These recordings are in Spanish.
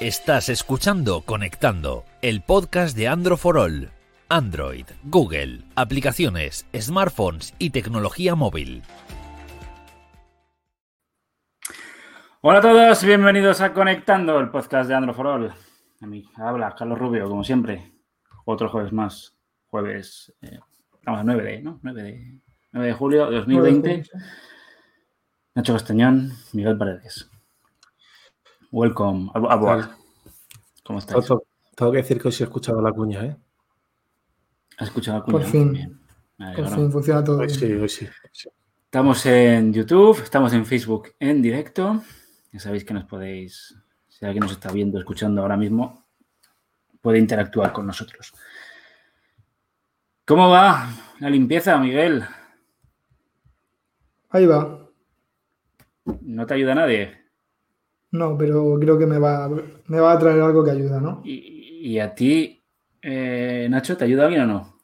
Estás escuchando Conectando, el podcast de Android for All. Android, Google, aplicaciones, smartphones y tecnología móvil. Hola a todos, bienvenidos a Conectando, el podcast de Android for All. A mí habla Carlos Rubio, como siempre. Otro jueves más, jueves, eh, estamos a 9 de, ¿no? 9 de, 9 de julio de 2020. Nacho Castañón, Miguel Paredes. Welcome. ¿Cómo estás? Tengo, tengo, que decir que hoy sí he escuchado la cuña, ¿eh? ¿Has escuchado la cuña? Por fin. Por fin funciona todo. Hoy sí, hoy sí, sí. Estamos en YouTube, estamos en Facebook en directo. Ya sabéis que nos podéis, si alguien nos está viendo, escuchando ahora mismo, puede interactuar con nosotros. ¿Cómo va la limpieza, Miguel? Ahí va. ¿No te ayuda nadie? No, pero creo que me va, me va a traer algo que ayuda, ¿no? ¿Y, y a ti, eh, Nacho, te ayuda alguien o no?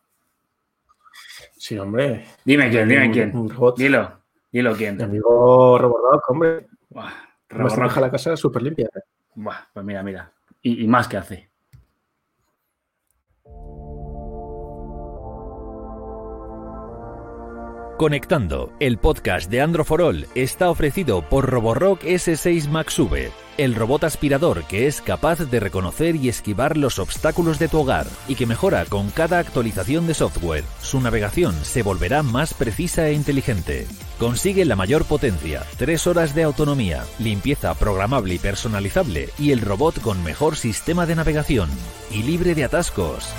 Sí, hombre. Dime quién, dime Un- quién. un robot. Dilo, dilo quién. Mi amigo Robordoc, hombre. Buah, deja la casa súper limpia. ¿eh? Buah, pues mira, mira. Y, y más que hace. Conectando, el podcast de Android for All está ofrecido por Roborock S6 Max V, el robot aspirador que es capaz de reconocer y esquivar los obstáculos de tu hogar y que mejora con cada actualización de software. Su navegación se volverá más precisa e inteligente. Consigue la mayor potencia, 3 horas de autonomía, limpieza programable y personalizable y el robot con mejor sistema de navegación y libre de atascos.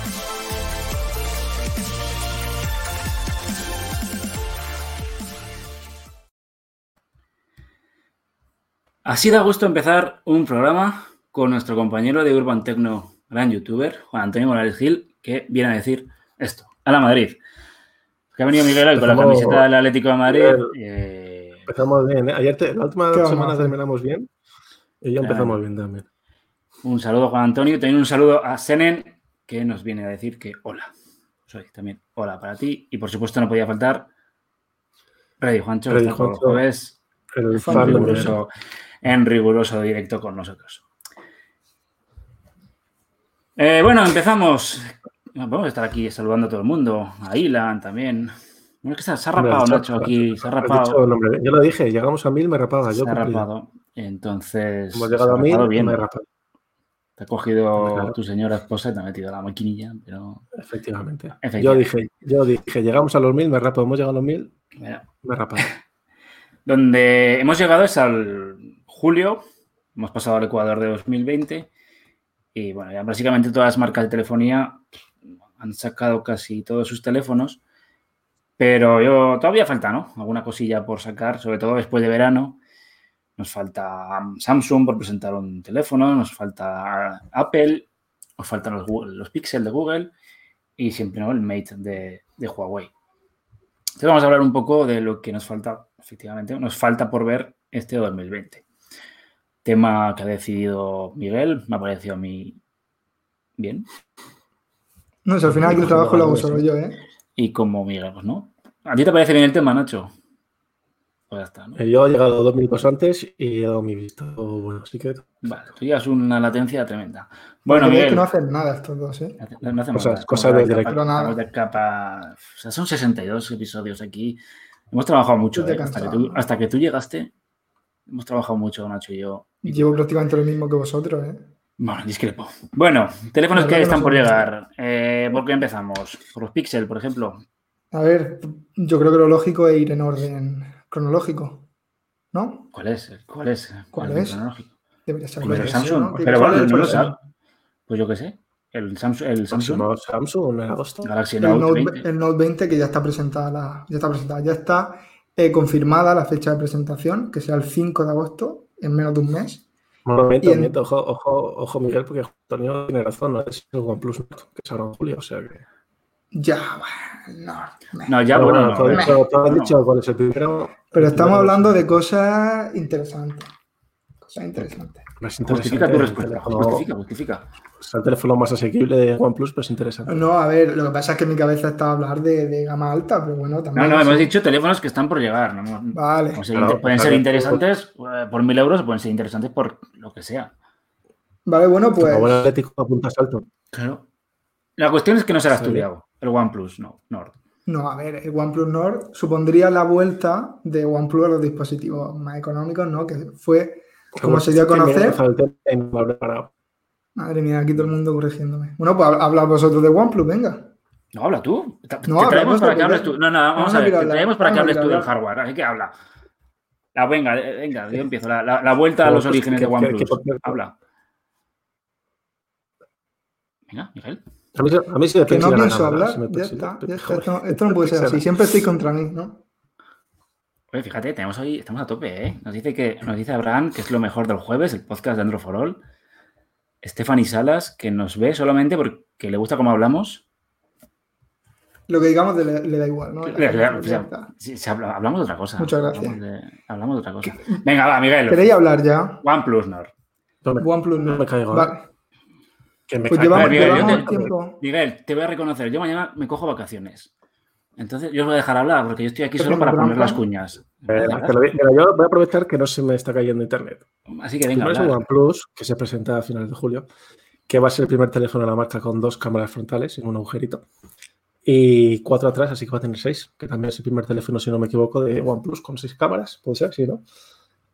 Así da gusto empezar un programa con nuestro compañero de Urban Tecno, gran youtuber, Juan Antonio Morales Gil, que viene a decir esto, a la Madrid. Que ha venido Miguel hoy con la camiseta del Atlético de Madrid. Eh, Empezamos bien. ¿eh? Ayer, te- la última ¿Qué vamos a semana terminamos bien. Y ya empezamos bien también. un saludo, Juan Antonio. También un saludo a Senen, que nos viene a decir que hola. Soy también hola para ti. Y por supuesto no podía faltar Ready Juancho, los Juancho. jueves El Fan fan en riguroso. Directo con nosotros. Eh, bueno, empezamos. Vamos a estar aquí saludando a todo el mundo. A Ilan también. Bueno, es que se ha- se ha rapado, Nacho, aquí. Se ha dicho rapado. Yo lo dije, llegamos a mil, me rapaba. Se Yo ha cumplido. rapado. Entonces. Hemos se ha llegado a mil, bien. me he rapado. Te ha cogido Claro. tu señora esposa y te ha metido la maquinilla, pero. Efectivamente. Yo dije, yo dije, llegamos a los mil, me rapo. Hemos llegado a los mil, Mira, me he rapado. Donde hemos llegado es al julio, hemos pasado al Ecuador de 2020 y bueno, ya básicamente todas las marcas de telefonía han sacado casi todos sus teléfonos, pero yo todavía falta, ¿no? Alguna cosilla por sacar, sobre todo después de verano. Nos falta Samsung por presentar un teléfono, nos falta Apple, nos faltan los, los Pixel de Google y siempre el Mate de, de Huawei. Entonces vamos a hablar un poco de lo que nos falta, efectivamente, nos falta por ver este 2020. Tema que ha decidido Miguel, me ha parecido a mí bien. No sé, al final aquí el trabajo lo hago solo yo, ¿eh? Y como Miguel, pues no. ¿A ti te parece bien el tema, Nacho? Pues ya está, ¿no? Eh, Yo he llegado dos minutos antes y he dado mi visto bueno, así que Vale, tú llevas una latencia tremenda. Bueno, es Miguel, que no hacen nada estos dos, ¿eh? no, no hacemos Cosas- nada, cosas de capa- directo. Nada. estamos de capa. O sea, son 62 episodios aquí. Hemos trabajado mucho, ¿eh? hasta, que cansado. tú, hasta que tú llegaste. Hemos trabajado mucho, Nacho y yo. Y Llevo prácticamente lo mismo que vosotros, ¿eh? Bueno, discrepo. Bueno, teléfonos que están por llegar. Eh, ¿Por qué empezamos? Por los Pixel, por ejemplo. A ver, yo creo que lo lógico es ir en orden cronológico, ¿no? ¿Cuál es? ¿Cuál es? ¿Cuál El es? cronológico. Debería ser Pues el Samsung. ¿no? Pero bueno, ¿Cuál no lo es? sabe. Pues yo qué sé. El Samsung, el Samsung próximo Samsung en agosto. Galaxy El Note, Note, 20. el Note 20 que ya está presentada, la- ya está presentada, ya está eh, confirmada la fecha de presentación, que sea el 5 de agosto, en menos de un mes. No, miento, Y en- miento, ojo, ojo, ojo, Miguel, porque Antonio tiene razón, no es el OnePlus que es ahora en julio, o sea que... Ya, bueno, no. No, ya, Pero bueno, bueno, no, dicho- tú has dicho cuál es el primero. Pero estamos hablando de cosas interesantes. Cosas interesantes. Más Justifica tu respuesta. teléfono- Justifica, justifica. es el teléfono más asequible de OnePlus, pero es interesante. No, a ver, lo que pasa es que en mi cabeza está hablar de, de gama alta, pero bueno, No, también. no, eso- hemos dicho teléfonos que están por llegar. ¿no? Vale. o sea, Claro, pueden claro. ser interesantes eh, por mil euros o pueden ser interesantes por lo que sea. Vale, bueno, pues. Como atlético apunta salto. Claro. La cuestión es que no se la ha Sí. estudiado el OnePlus, no, Nord. No, a ver, el OnePlus Nord supondría la vuelta de OnePlus a los dispositivos más económicos, ¿no? Que fue, como se dio a que conocer. Madre mía, aquí todo el mundo corrigiéndome. Bueno, pues hablad vosotros de OnePlus, venga. No, habla tú. Te, No, habla traemos para que hables tú. No, no, vamos Vamos a a ver. Te traemos para que vamos a hables tú del hardware. Así que habla. La, venga, eh, venga, yo empiezo. La, la- la vuelta a los Pues, orígenes que- de que- OnePlus. que, Habla. Venga, Miguel. A mí, se- a mí sí me Que no pienso hablar, ya está. ya está. esto no puede ser así. Siempre estoy contra mí, ¿no? Oye, fíjate, tenemos hoy, estamos a tope, ¿eh? Nos dice que, nos dice Abraham que es lo mejor del jueves, el podcast de Andro for All. Stephanie Salas, que nos ve solamente porque le gusta cómo hablamos. Lo que digamos le, le da igual, ¿no? Le- le- Ya o sea, está. sí, sí, habla- hablamos de otra cosa. Muchas gracias. Hablamos de, hablamos de otra cosa. Venga, va, Miguel. ¿Queréis hablar ya? OnePlus Nord. OnePlus no Nord. me caigo. ¿eh? Vale. Que me Pues caigo. llevamos, Miguel, llevamos te- tiempo. Miguel, te voy a reconocer. Yo mañana me cojo vacaciones. Entonces, yo os voy a dejar hablar porque yo estoy aquí Estás solo para poner las cuñas. Eh, voy- mira, yo voy a aprovechar que no se me está cayendo internet. Así que venga, Primero es el OnePlus, que se presenta a finales de julio, que va a ser el primer teléfono de la marca con dos cámaras frontales en un agujerito. Y cuatro atrás, así que va a tener seis, que también es el primer teléfono, si no me equivoco, de OnePlus con seis cámaras. Puede ser, sí, ¿no?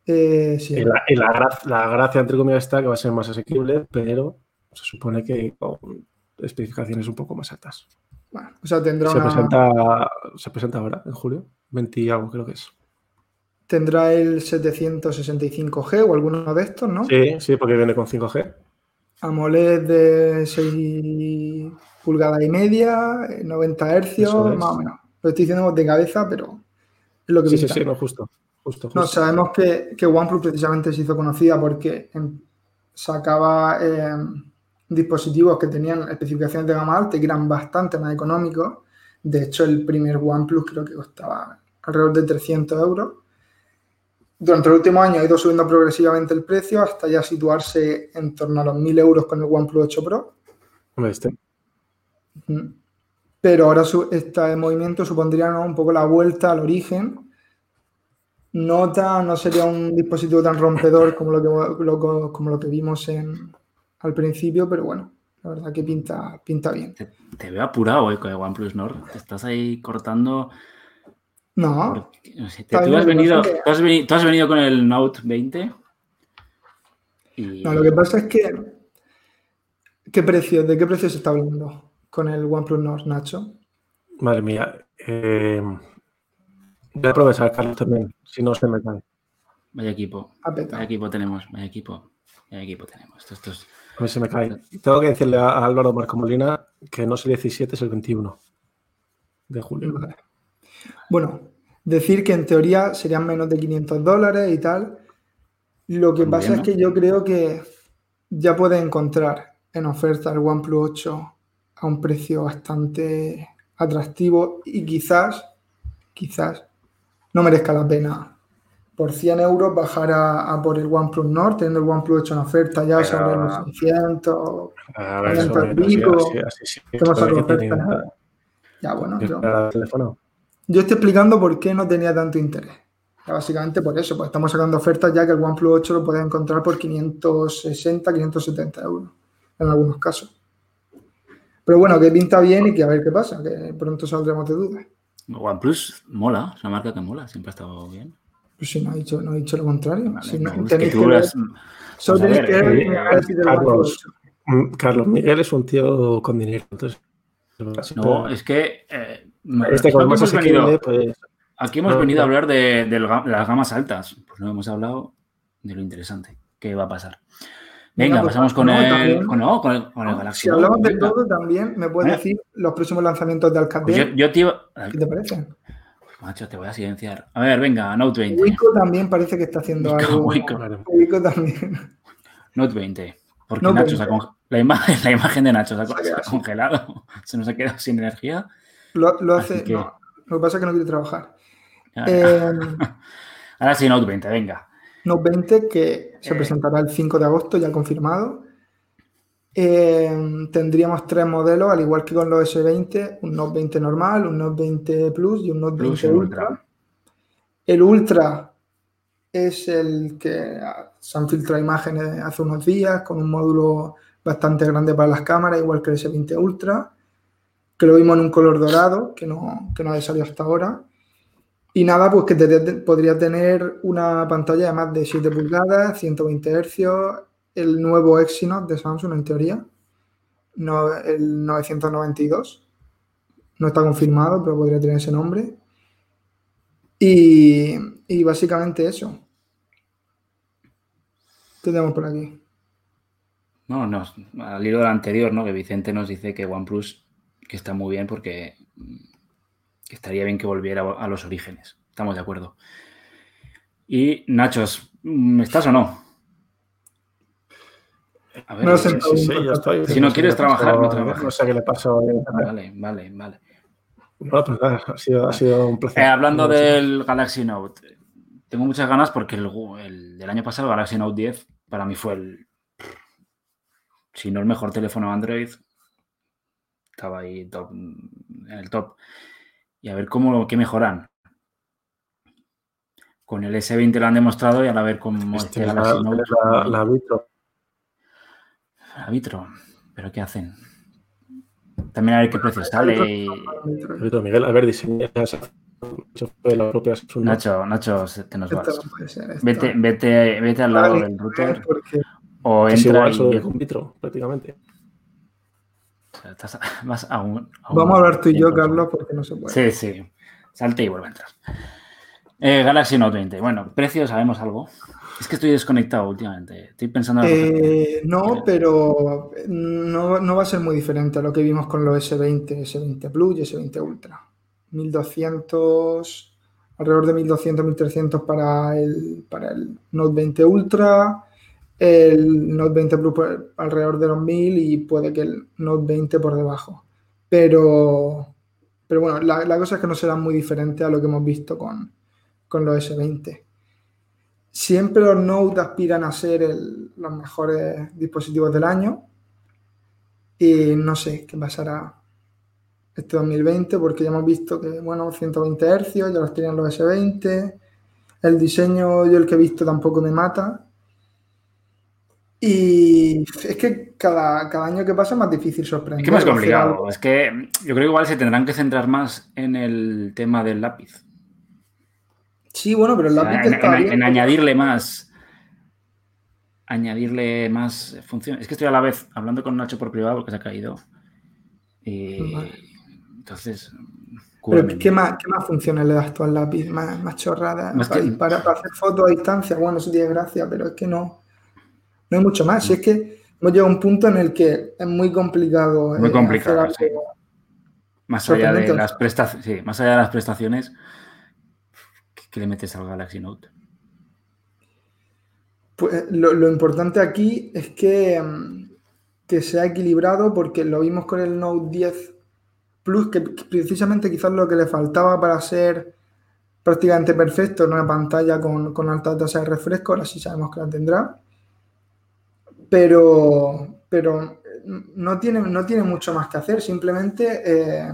Eh, sí. Y la, y la gra- la gracia, entre comillas, está que va a ser más asequible, pero se supone que con especificaciones un poco más altas. Bueno, o sea, tendrá, Se una- presenta, se presenta ahora, en julio, 20 y algo creo que es. Tendrá el 765G o alguno de estos, ¿no? Sí, sí, porque viene con 5G. AMOLED de 6 pulgadas y media, eh, 90 hercios, Eso es. más o menos. Lo estoy diciendo de cabeza, pero es lo que Sí, sí, pinta. sí, no, justo. justo, No, sabemos que, que OnePlus precisamente se hizo conocida porque em, sacaba eh, dispositivos que tenían especificaciones de gama alta y que eran bastante más económicos. De hecho, el primer OnePlus creo que costaba alrededor de 300 euros. Durante los últimos años ha ido subiendo progresivamente el precio hasta ya situarse en torno a los 1000 euros con el OnePlus 8 Pro. Este. Pero ahora su- este movimiento supondría ¿no? un poco la vuelta al origen. No, tan- no sería un dispositivo tan rompedor como lo que, lo- como lo que vimos en, al principio, pero bueno, la verdad que pinta, pinta bien. Te, te veo apurado eh, con el OnePlus Nord. Te estás ahí cortando. No, porque, no sé, te- Está tú, has venido, que- tú, has venido, tú has venido con el Note 20. Y no, lo que pasa es que. ¿Qué precio, ¿De qué precio se está hablando con el OnePlus Nord, Nacho? Madre mía. Eh, voy a aprovechar, Carlos, también, si no se me cae. Vaya equipo. Vaya equipo tenemos. Vaya equipo. Vaya equipo tenemos. Esto, esto es- A mí se me cae. Tengo que decirle a, a Álvaro Marco Molina que no es el 17, es el 21 de julio. Vale. Bueno, decir que en teoría serían menos de 500 dólares y tal. Lo que Muy pasa bien, es que yo creo que ya puedes encontrar en oferta el OnePlus 8 a un precio bastante atractivo y quizás, quizás no merezca la pena por 100 euros bajar a, a por el OnePlus Nord, teniendo el OnePlus 8 en oferta ya Pero- sobre los 600. A ver, sobre- pico, así, así, sí, que oferta, Ya, bueno, yo, el teléfono. Yo estoy explicando por qué no tenía tanto interés. Básicamente por eso, pues estamos sacando ofertas ya que el OnePlus 8 lo puedes encontrar por 560, 570 euros en algunos casos. Pero bueno, que pinta bien y que a ver qué pasa, que pronto saldremos de dudas. OnePlus mola. Es una marca que mola. Siempre ha estado bien. Pues si no ha dicho, no ha dicho lo contrario. Vale, Si no, no, es que tenéis que ver- solo Pues tenéis ver, que ver eh, del Carlos, OnePlus 8. Mm, Carlos Miguel es un tío con dinero. Entonces, No, es que. eh, este no más asequible, pues Aquí hemos No, venido a hablar de, las gamas altas. Pues no hemos hablado de lo interesante que va a pasar. Venga, pues, pasamos con, el, también- con, no, con el, con el Galaxy Si hablamos de todo, también me puedes ¿Eh? decir los próximos lanzamientos de Pues yo, Alcatel. yo te iba. ¿Qué te parece? Macho, te voy a silenciar. A ver, venga, Note 20. Wico también parece que está haciendo Wico, algo. Wico. Wico también. Note 20. Porque Note Nacho se ha 20. con- la, imagen, la imagen de Nacho se ha, Se congelado. Se nos ha quedado sin energía. Lo, lo hace. que- no, lo que pasa es que no quiere trabajar. Ya. Eh, Ahora sí, Note 20, venga. Note 20 que se Eh. presentará el 5 de agosto, ya confirmado. Eh, tendríamos tres modelos, al igual que con los S20, un Note 20 normal, un Note 20 Plus y un Note Plus 20 y Ultra. Ultra. El Ultra es el que se han filtrado imágenes hace unos días con un módulo bastante grande para las cámaras, igual que el S20 Ultra, que lo vimos en un color dorado, que no, que no ha salido hasta ahora. Y nada, pues que podría tener una pantalla de más de 7 pulgadas, 120 Hz, el nuevo Exynos de Samsung en teoría, no, el 992. No está confirmado, pero podría tener ese nombre. Y, y básicamente eso. ¿Qué tenemos por aquí? No, no, al hilo del anterior, ¿no? Que Vicente nos dice que OnePlus que está muy bien porque mm, estaría bien que volviera a los orígenes. Estamos de acuerdo. Y Nachos, mm, ¿estás o no? A ver, no sé, sí, sí, yo estoy. Si no quieres trabajar, no trabajas. No sé qué le pasó. Vale, vale, vale. No, pues nada, ha sido, ha sido un placer. Eh, hablando del Galaxy Note, tengo muchas ganas porque el, el, del año pasado, el Galaxy Note 10, para mí fue el, si no el mejor teléfono Android, estaba ahí top, en el top. Y a ver cómo qué mejoran. Con el S20 lo han demostrado y a ver cómo este la, la, la, Vitro. La Vitro. ¿Pero qué hacen? También a ver qué precio sale. Miguel, a ver, diseña la propia Nacho, Nacho, te nos vas. Vete, vete, vete al lado del router. O entra es igual, y... con vitro, prácticamente. Estás más aún, Vamos a hablar tú y yo, Carlos, porque no se Sí, puede. sí. Salte y vuelve a entrar. Eh, Galaxy Note 20. Bueno, precio, ¿sabemos algo? Es que estoy desconectado últimamente. Estoy pensando... Eh, no, pero no, no, va a ser muy diferente a lo que vimos con los S20, S20 Plus y S20 Ultra. 1200, alrededor de 1200, 1300 para el, para el Note 20 Ultra el Note 20 Plus alrededor de los 1000 y puede que el Note 20 por debajo. Pero, pero bueno, la, cosa es que no será muy diferente a lo que hemos visto con, con los S20. Siempre los Note aspiran a ser los mejores dispositivos del año y no sé qué pasará este 2020 porque ya hemos visto que, bueno, 120 Hz, ya los tenían los S20. El diseño, yo el que he visto tampoco me mata. Y es que cada, cada, año que pasa es más difícil sorprender. Es que más complicado. Es que yo creo que igual se tendrán que centrar más en el tema del lápiz. Sí, bueno, pero el lápiz en, está en, en añadirle más. Añadirle más funciones. Es que estoy a la vez hablando con Nacho por privado porque se ha caído. Y, vale. Entonces. Pero ¿qué más, ¿qué más, funciones le das tú al lápiz? Más, más chorradas. Más para, que... para, para, hacer fotos a distancia, bueno, eso tiene gracia, pero es que no. No hay mucho más. Si es que hemos llegado a un punto en el que es muy complicado. Muy eh, complicado, sí. Más allá, de las prestaciones, sí, más allá de las prestaciones, ¿qué le metes al Galaxy Note? Pues lo, lo importante aquí es que, mm, que sea equilibrado porque lo vimos con el Note 10 Plus, que precisamente quizás lo que le faltaba para ser prácticamente perfecto en una pantalla con, con alta tasa de refresco, ahora sí sabemos que la tendrá pero, pero no, tiene, no tiene mucho más que hacer, simplemente eh,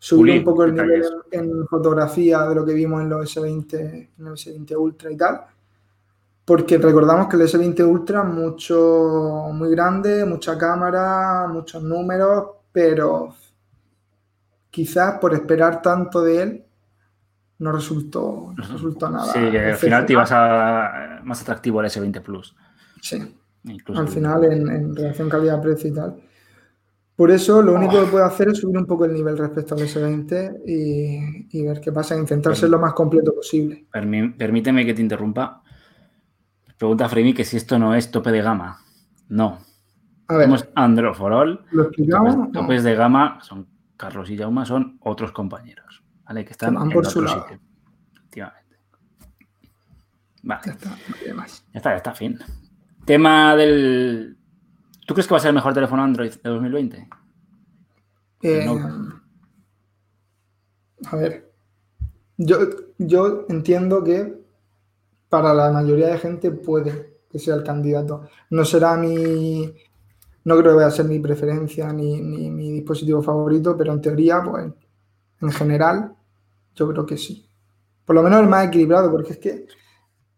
subir un poco el nivel en, fotografía de lo que vimos en los S20, en el S20 Ultra y tal, porque recordamos que el S20 Ultra mucho, muy grande, mucha cámara, muchos números, pero quizás por esperar tanto de él no resultó, no resultó nada. Sí, que al final te ibas a más atractivo el S20 Plus. Sí al final en, relación calidad-precio y tal. Por eso lo único que puedo hacer es subir un poco el nivel respecto al S20 y, ver qué pasa, intentar ser lo más completo posible. Permíteme que te interrumpa. Pregunta Fremi que si esto no es tope de gama. No. A ver, Somos Android for All. ¿Lo explicamos? Topes, topes de gama son Carlos y Jauma, son otros compañeros. ¿Vale? Que están en por otro su sitio. Efectivamente. Vale. Ya está, no más. Ya está, ya está, fin. Tema del. ¿Tú crees que va a ser el mejor teléfono Android de 2020? Eh, a ver. Yo, yo entiendo que para la mayoría de gente puede que sea el candidato. No será mi. No creo que vaya a ser mi preferencia ni, ni mi dispositivo favorito, pero en teoría, pues en general, yo creo que sí. Por lo menos el más equilibrado, porque es que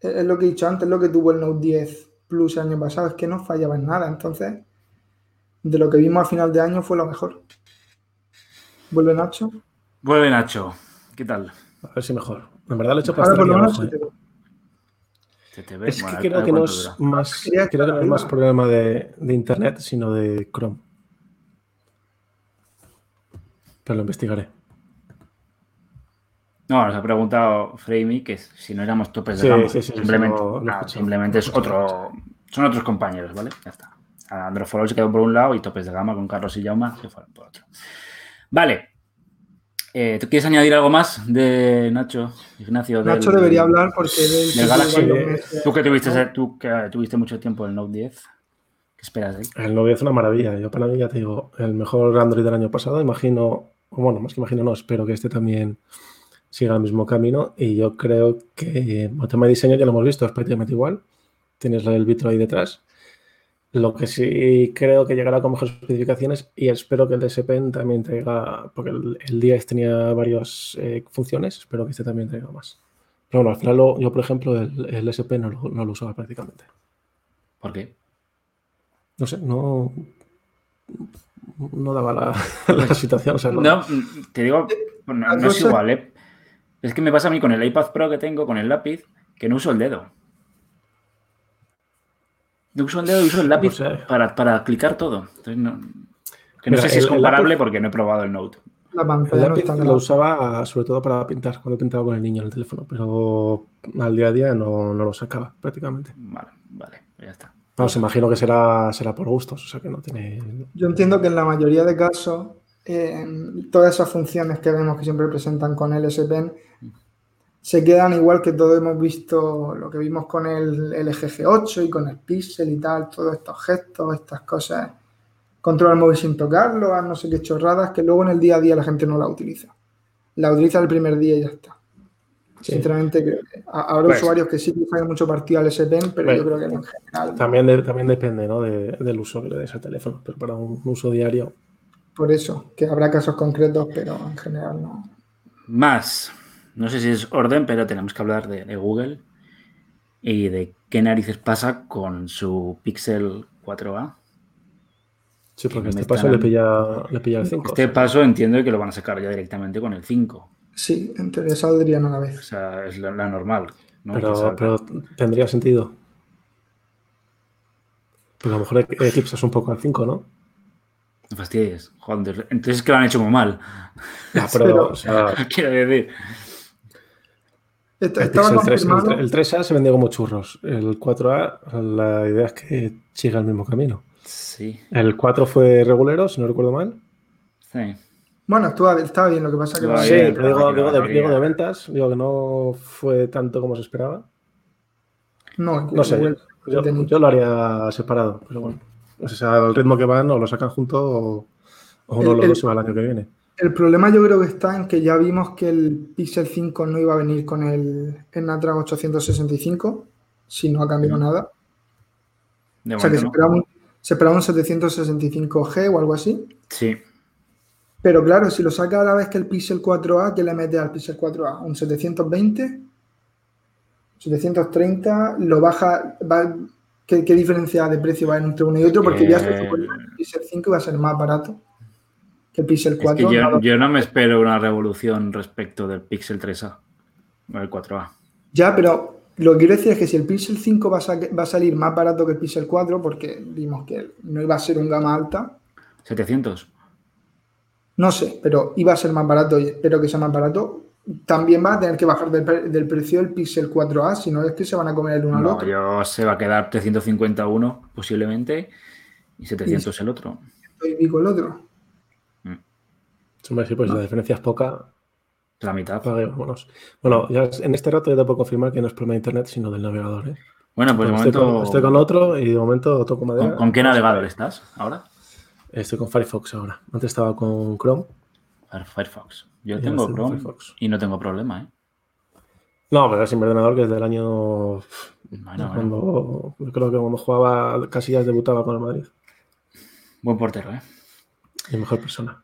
Es lo que he dicho antes, lo que tuvo el Note 10 Plus el año pasado, es que no fallaba en nada. Entonces, de lo que vimos a final de año fue lo mejor. ¿Vuelve Nacho? Vuelve Nacho. ¿Qué tal? A ver si mejor. En verdad lo he hecho para estar abajo, ¿eh? Te. Es que a creo que no es dura. más, Quería creo que no es estar más arriba. problema de, de internet, sino de Chrome. Pero lo investigaré. No, nos ha preguntado Framey que si no éramos topes de Sí, gama. sí, sí, simplemente, es otro. Son otros compañeros, ¿vale? Ya está. Androforol se quedó por un lado y topes de gama con Carlos y Jauma se fueron por otro. Vale. Eh, ¿Tú quieres añadir algo más de Nacho, Ignacio? Nacho del- debería hablar porque del Galaxy. Tú que tuviste, tú que tuviste mucho tiempo el Note 10. ¿Qué esperas de ahí? El novio es una maravilla. Yo para mí ya te digo, el mejor Android del año pasado, imagino, o bueno, más que imagino, no, espero que este también siga el mismo camino. Y yo creo que el tema de diseño ya lo hemos visto, es prácticamente igual. Tienes el vitro ahí detrás. Lo que sí creo que llegará con mejores especificaciones y espero que el S Pen también traiga, porque el, el 10 tenía varias eh, funciones, espero que este también traiga más. Pero bueno, al final lo- yo, por ejemplo, el, el S Pen no lo, no lo usaba prácticamente. ¿Por qué? No sé, no, no daba la, la situación. O sea, no- No, te digo, no, es igual, ¿eh? Es que me pasa a mí con el iPad Pro que tengo, con el lápiz, que no uso el dedo. No uso el dedo y uso el lápiz No sé. para, para clicar todo. Entonces, no, que no Mira, sé si es el- el comparable lápiz- porque no he probado el Note. La el pantalla no lápiz está lo grande. usaba sobre todo para pintar, cuando pintaba con el niño en el teléfono, pero al día a día no, no lo sacaba prácticamente. Vale, vale, pues ya está. Vamos, imagino que será, será por gustos, o sea que no tiene. Yo entiendo que en la mayoría de casos eh, todas esas funciones que vemos que siempre presentan con el S Pen se quedan igual que todo hemos visto, lo que vimos con el LG G8 y con el Pixel y tal, todos estos gestos, estas cosas, control el móvil sin tocarlo, haz no sé qué chorradas, que luego en el día a día la gente no la utiliza. La utiliza el primer día y ya está. Sí. Sinceramente, creo que a- habrá Pues- usuarios que sí que sacan mucho partido al S Pen, pero Bueno. yo creo que en general, También, de- también depende ¿no? de- del uso que le des al teléfono, pero para un uso diario. Por eso, que habrá casos concretos, pero en general no. Más, no sé si es orden, pero tenemos que hablar de, de Google y de qué narices pasa con su Pixel 4a. Sí, porque me este están- paso le pilla, le pilla el 5. Este paso entiendo que lo van a sacar ya directamente con el 5. Sí, en teoría saldrían a la O vez. sea, es la, la normal. ¿no? Pero, tendría sentido. Pues a lo mejor eclipsas un poco al 5, ¿no? No fastidies. Joder, entonces es que lo han hecho muy mal. Ya, pero, Pero- o sea, Quiero decir. el, Est- Estaba Pixel 3, el, confirmado. tre- el 3A se vendió como churros. El 4A, la idea es que siga el mismo camino. Sí, El 4 fue regulero, si no recuerdo mal. sí. Bueno, estaba bien, lo que pasa que va- Sí, bien, pero digo, digo la de, digo de ventas, digo que no fue tanto como se esperaba. no, No sé, yo lo haría separado, pero bueno. O sea, al ritmo que van, o lo sacan juntos o, o uno de los dos se va el año que viene. El problema yo creo que está en que ya vimos que el Pixel 5 no iba a venir con el Snapdragon 865, si no ha cambiado nada. De O sea que se momento no. esperaba, un, se esperaba un 765G o algo así. Sí, Pero claro, si lo saca a la vez que el Pixel 4a, ¿qué le mete al Pixel 4a? ¿Un 720? ¿730? ¿Lo baja? va- ¿qué, qué diferencia de precio va entre uno y otro? Porque ya se Eh, suponía que el Pixel 5 iba a ser más barato que el Pixel es 4. que yo, no me espero una revolución respecto del Pixel 3A o el 4A. Ya, pero lo que quiero decir es que si el Pixel 5 va a, sa- va a salir más barato que el Pixel 4, porque vimos que no iba a ser un gama alta, 700. no sé, pero iba a ser más barato y espero que sea más barato, también va a tener que bajar del, pre- del precio el Pixel 4a, si no es que se van a comer el uno al No, otro. yo se va a quedar 351 posiblemente y 700 el otro. Y pico el otro. Hombre, sí, pues la diferencia es poca. La mitad. Pague, vámonos. Bueno, ya en este rato ya te puedo confirmar que no es problema de internet, sino del navegador. ¿eh? Bueno, pues de estoy, con, momento. estoy con otro y de momento toco madera. ¿Con, con qué navegador estás ahora? Estoy con Firefox ahora. Antes estaba con Chrome. Fire- Firefox. Yo tengo Chrome Firefox. y no tengo problema, ¿eh? No, pero es ordenador que desde el año. Bueno, bueno. cuando, yo creo que cuando jugaba, casi ya debutaba con el Madrid. Buen portero, ¿eh? Y mejor persona.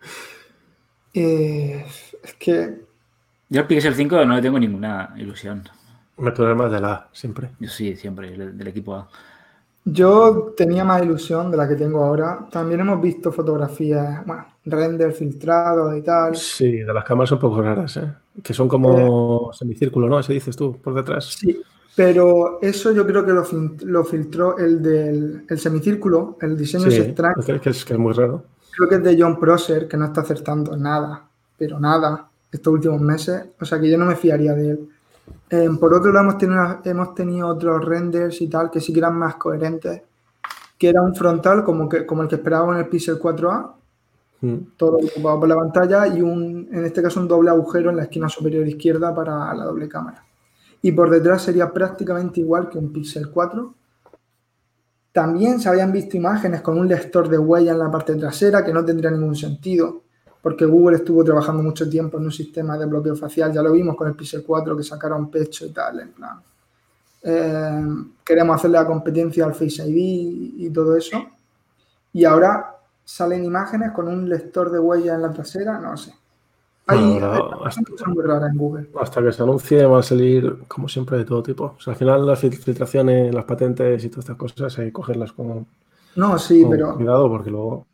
Yo el Pixel 5 no le tengo ninguna ilusión. Me más de la A, siempre. Yo sí, siempre, del equipo A. Yo tenía más ilusión de la que tengo ahora. También hemos visto fotografías, bueno, render filtrados y tal. Sí, de las cámaras son un poco raras, ¿eh? Que son como semicírculo, ¿no? Ese dices tú, por detrás. Sí, pero eso yo creo que lo, filtró el del el semicírculo, el diseño es extraño. Que es, que es muy raro. Creo que es de John Prosser, que no está acertando nada, pero nada, estos últimos meses. O sea que yo no me fiaría de él. Em, por otro lado, hemos tenido, hemos tenido otros renders y tal que sí que eran más coherentes, que era un frontal como, que, como el que esperábamos en el Pixel 4a, mm. todo ocupado por la pantalla, y un, en este caso un doble agujero en la esquina superior izquierda para la doble cámara. Y por detrás sería prácticamente igual que un Pixel 4. También se habían visto imágenes con un lector de huella en la parte trasera que no tendría ningún sentido porque Google estuvo trabajando mucho tiempo en un sistema de bloqueo facial, ya lo vimos con el Pixel 4 que sacaron pecho y tal, en plan. Eh, queremos hacerle la competencia al Face ID y, todo eso. Y ahora salen imágenes con un lector de huella en la trasera, no sé. Hay, hasta, muy raras en Google. Hasta que se anuncie va a salir, como siempre, de todo tipo. O sea, al final las filtraciones, las patentes y todas estas cosas hay que cogerlas con, no, sí, pero, cuidado porque luego...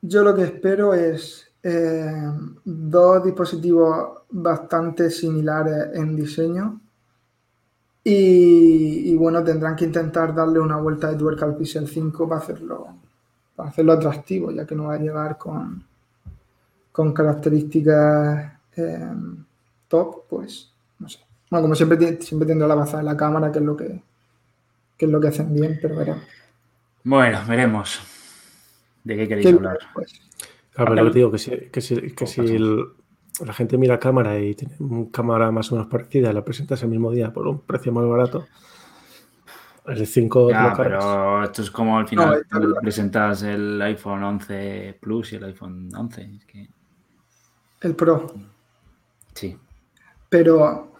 Yo lo que espero es eh, dos dispositivos bastante similares en diseño. Y, bueno, tendrán que intentar darle una vuelta de tuerca al Pixel 5 para hacerlo, para hacerlo atractivo, ya que no va a llegar con, con características eh, top, pues no sé. Bueno, como siempre, siempre tendrá la baza de la cámara, que es lo que, es lo que hacen bien, pero veremos. Bueno, veremos. ¿De qué queréis hablar? Pues? Claro, pero digo que si, que si, que si la gente mira cámara y tiene una cámara más o menos parecida, la presentas el mismo día por un precio más barato, el 5 ya, pero esto es como al final presentas el iPhone 11 Plus y el iPhone 11. El Pro. Sí. Pero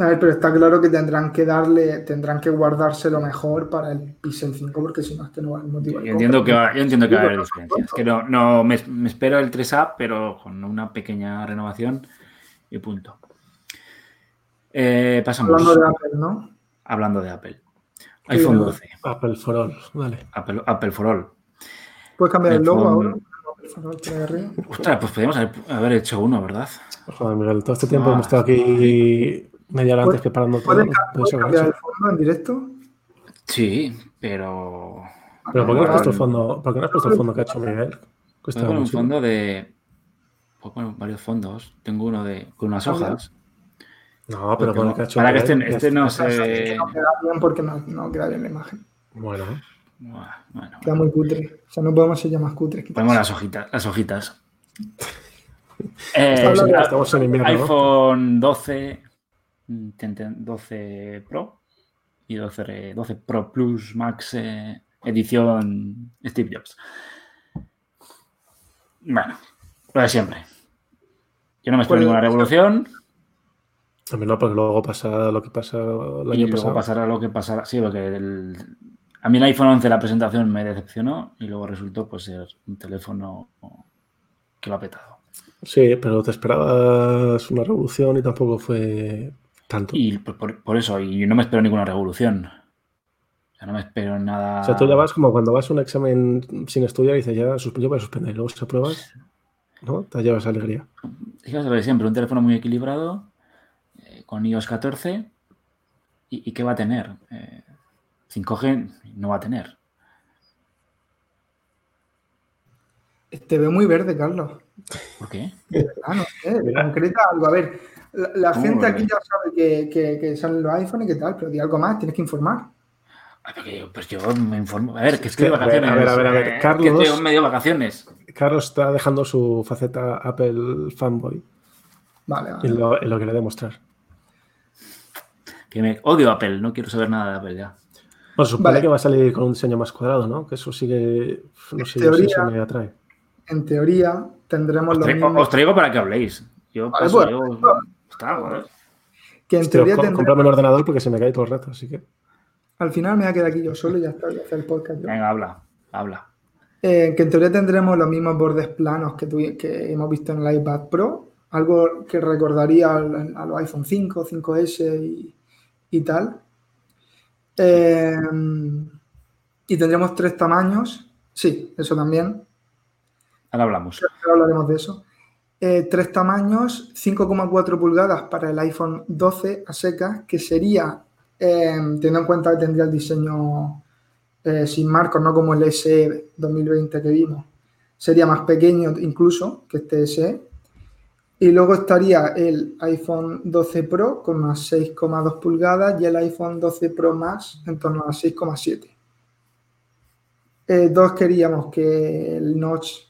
a ver, pero está claro que tendrán que darle, tendrán que guardarse lo mejor para el Pixel 5, porque si no, es que no va a motivar. Yo entiendo que va, yo entiendo que va a haber diferencias. Que no, no me, espero el 3A, pero con una pequeña renovación y punto. Eh, pasamos. Hablando de Apple, ¿no? Hablando de Apple. iPhone 12. Apple for All, vale. Apple, Apple for All. ¿Puedes cambiar el logo ahora? Ostras, pues podríamos haber, hecho uno, ¿verdad? Joder, Miguel, todo este tiempo hemos estado aquí media hora antes preparando todo. ¿Puedes, cambiar el fondo en directo? Sí, pero. ¿Pero por qué no has puesto el fondo, ¿por qué no has puesto el fondo que ha hecho Miguel? Tengo un fondo de. Pues bueno, varios fondos. Tengo uno de con unas hojas. No, pero con el que ha hecho Para que este, este no se. No queda bien porque no, no queda bien la imagen. Bueno. Bueno, Queda muy cutre. O sea, no podemos ser ya más cutre. Ponemos las hojitas. Las hojitas. eh, estamos en invierno, iPhone 12, 12 Pro y 12, 12 Pro Plus Max eh, edición Steve Jobs. Bueno, lo de siempre. Yo no me espero ninguna revolución. A mí no, porque luego pasará lo que pasa el año y luego pasará lo que pasará. Sí, porque el, a mí el iPhone 11 la presentación me decepcionó y luego resultó pues ser un teléfono que lo ha petado. Sí, pero te esperabas una revolución y tampoco fue tanto. Y por, eso, y no me espero ninguna revolución. O sea, no me espero nada. O sea, tú ya vas como cuando vas a un examen sin estudiar y dices, ya yo voy a suspender, y luego se apruebas, ¿no? Te llevas alegría. Fíjate, siempre, un teléfono muy equilibrado, eh, con iOS 14, ¿y, qué va a tener? 5G eh, no va a tener. Te veo muy verde, Carlos. ¿Por qué? Ah, no sé, concreta algo. A ver, la, gente aquí ya sabe que, que, que, salen los iPhones y qué tal, pero di algo más, tienes que informar. Pues yo me informo. A ver, que estoy de vacaciones. A ver, a ver, a ver. Carlos, que estoy medio vacaciones. Carlos está dejando su faceta Apple fanboy. Vale, vale. En lo, en lo que le demostrar. Que me odio Apple, no quiero saber nada de Apple ya. Bueno, supone vale. que va a salir con un diseño más cuadrado, ¿no? Que eso sigue. No sé, teoría, si eso me atrae. En teoría, tendremos os traigo, lo mismo. Os traigo para que habléis. Yo paso, bueno, yo... Que en teoría tendremos... Comprame un ordenador porque se me cae todo el rato, así que. Al final me voy a quedar aquí yo solo y ya está, voy a hacer el podcast. Yo. Venga, habla, habla. Eh, que en teoría tendremos los mismos bordes planos que, que hemos visto en el iPad Pro, algo que recordaría a los iPhone 5, 5S y, tal. Eh, y tendremos tres tamaños. Sí, eso también. Ahora hablamos. Ahora hablaremos de eso. Eh, tres tamaños, 5,4 pulgadas para el iPhone 12 a secas, que sería, eh, teniendo en cuenta que tendría el diseño sin marcos, no como el SE 2020 que vimos, sería más pequeño incluso que este SE. Y luego estaría el iPhone 12 Pro con unas 6,2 pulgadas y el iPhone 12 Pro Max en torno a 6,7. Eh, dos queríamos que el notch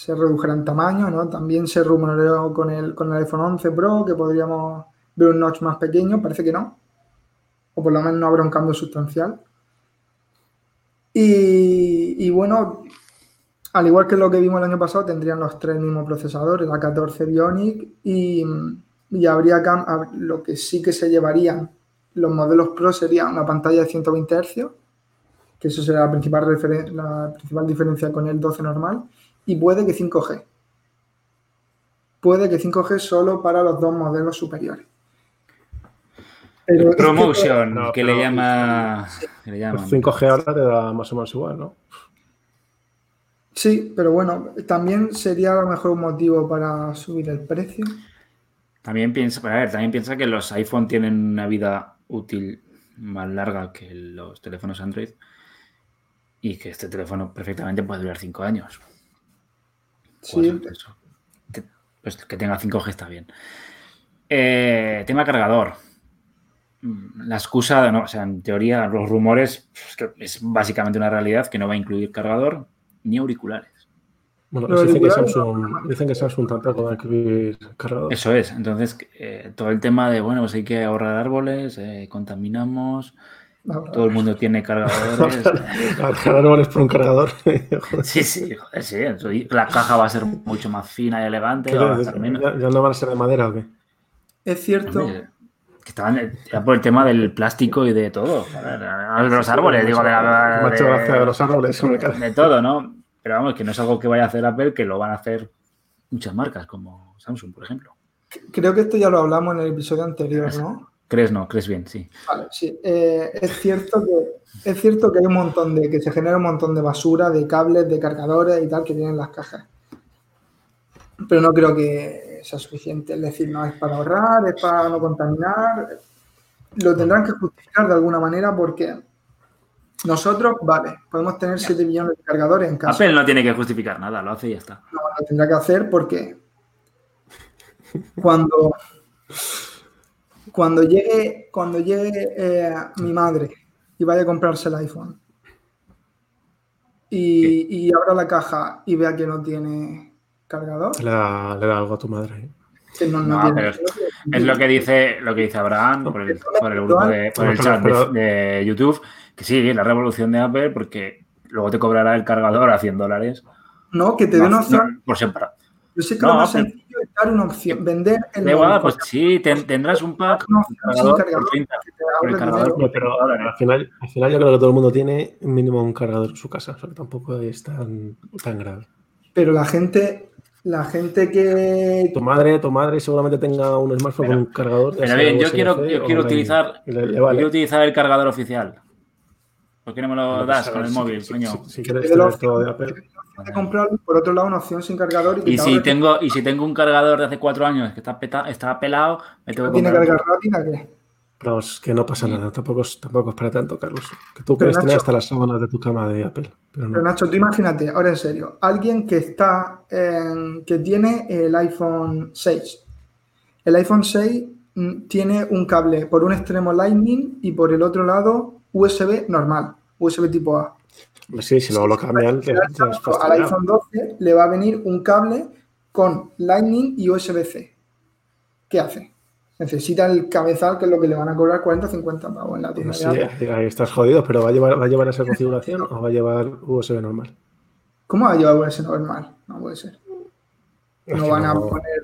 se redujera en tamaño, ¿no? También se rumoreó con el, con el iPhone 11 Pro que podríamos ver un notch más pequeño, parece que no. O por lo menos no habrá un cambio sustancial. Y, y bueno, al igual que lo que vimos el año pasado, tendrían los tres mismos procesadores, la 14 Bionic y, habría lo que sí que se llevarían los modelos Pro sería una pantalla de 120 Hz, que eso será la principal, la principal diferencia con el 12 normal, y puede que 5G. Puede que 5G solo para los dos modelos superiores. Promotion, que, le llama, que le 5G ahora te da más o menos igual, ¿no? Sí, pero bueno, también sería a lo mejor un motivo para subir el precio. También piensa, a ver, también piensa que los iPhone tienen una vida útil más larga que los teléfonos Android y que este teléfono perfectamente puede durar cinco años. Sí. Pues, que tenga 5G está bien. Eh, tema cargador. Mm, la excusa, no, o sea, en teoría, los rumores, pues, es básicamente una realidad que no va a incluir cargador, ni auriculares. Bueno, dicen, que Samsung, dicen que Samsung tampoco va a incluir cargador. Eso es. Entonces, eh, todo el tema de, bueno, pues hay que ahorrar árboles, eh, contaminamos, todo el mundo tiene cargadores. árboles por un cargador. sí, sí, joder, sí. La caja va a ser mucho más fina y elegante. Ya, no van a ser de madera o qué? Es cierto. que estaban ya por el tema del plástico y de todo. los árboles, digo, de, de, los árboles. De todo, ¿no? Pero vamos, que no es algo que vaya a hacer Apple, que lo van a hacer muchas marcas, como Samsung, por ejemplo. Creo que esto ya lo hablamos en el episodio anterior, ¿no? Crees no, crees bien, sí. Vale, sí. Eh, es, cierto que, es cierto que hay un montón de, que se genera un montón de basura, de cables, de cargadores y tal que tienen las cajas. Pero no creo que sea suficiente. Es decir, no es para ahorrar, es para no contaminar. Lo tendrán que justificar de alguna manera porque nosotros, vale, podemos tener 7 millones de cargadores en casa. Apple no tiene que justificar nada, lo hace y ya está. No, lo tendrá que hacer porque cuando, cuando llegue, cuando llegue eh, mi madre y vaya a comprarse el iPhone y, abra la caja y vea que no tiene cargador. Le da, algo a tu madre. ¿eh? No, pero es, lo que dice lo que dice Abraham por el, grupo de, por el chat de YouTube que sí, la revolución de Apple, porque luego te cobrará el cargador a 100 dólares. No, que te dé una opción. por separado. Yo sé que lo más sencillo es dar una opción, vender el. igual, pues sí, tendrás un pack. sin cargador, pero al final, al final yo creo que todo el mundo tiene mínimo un cargador en su casa, o sea, tampoco es tan, tan grave. Pero la gente, la gente que. Tu madre, tu madre seguramente tenga un smartphone con un cargador. Pero bien, yo quiero, yo quiero utilizar, quiero utilizar el cargador oficial. ¿Por qué no me lo das con el móvil, coño? Si, quieres tener todo de Apple. De comprarlo, por otro lado, una opción sin cargador. Y, si tengo, y si tengo un cargador de hace cuatro años que está, peta, está pelado, me tengo que ¿Tiene carga rápida qué? Pero es que no pasa nada, tampoco es, tampoco es para tanto, Carlos. Que tú puedes tener hasta las sábanas de tu cama de Apple. Pero, no. pero, Nacho, tú imagínate, ahora en serio, alguien que está en, que tiene el iPhone 6. El iPhone 6 mm, tiene un cable por un extremo Lightning y por el otro lado USB normal, USB tipo A. Sí, si no lo cambian, al iPhone 12 le va a venir un cable con Lightning y USB-C. ¿Qué hace? Necesita el cabezal, que es lo que le van a cobrar 40 o 50 pavos en la tienda. Sí, ahí estás jodido, pero ¿va a, llevar, ¿va a llevar esa configuración o va a llevar USB normal? ¿Cómo va a llevar USB normal? No puede ser. No van a poner.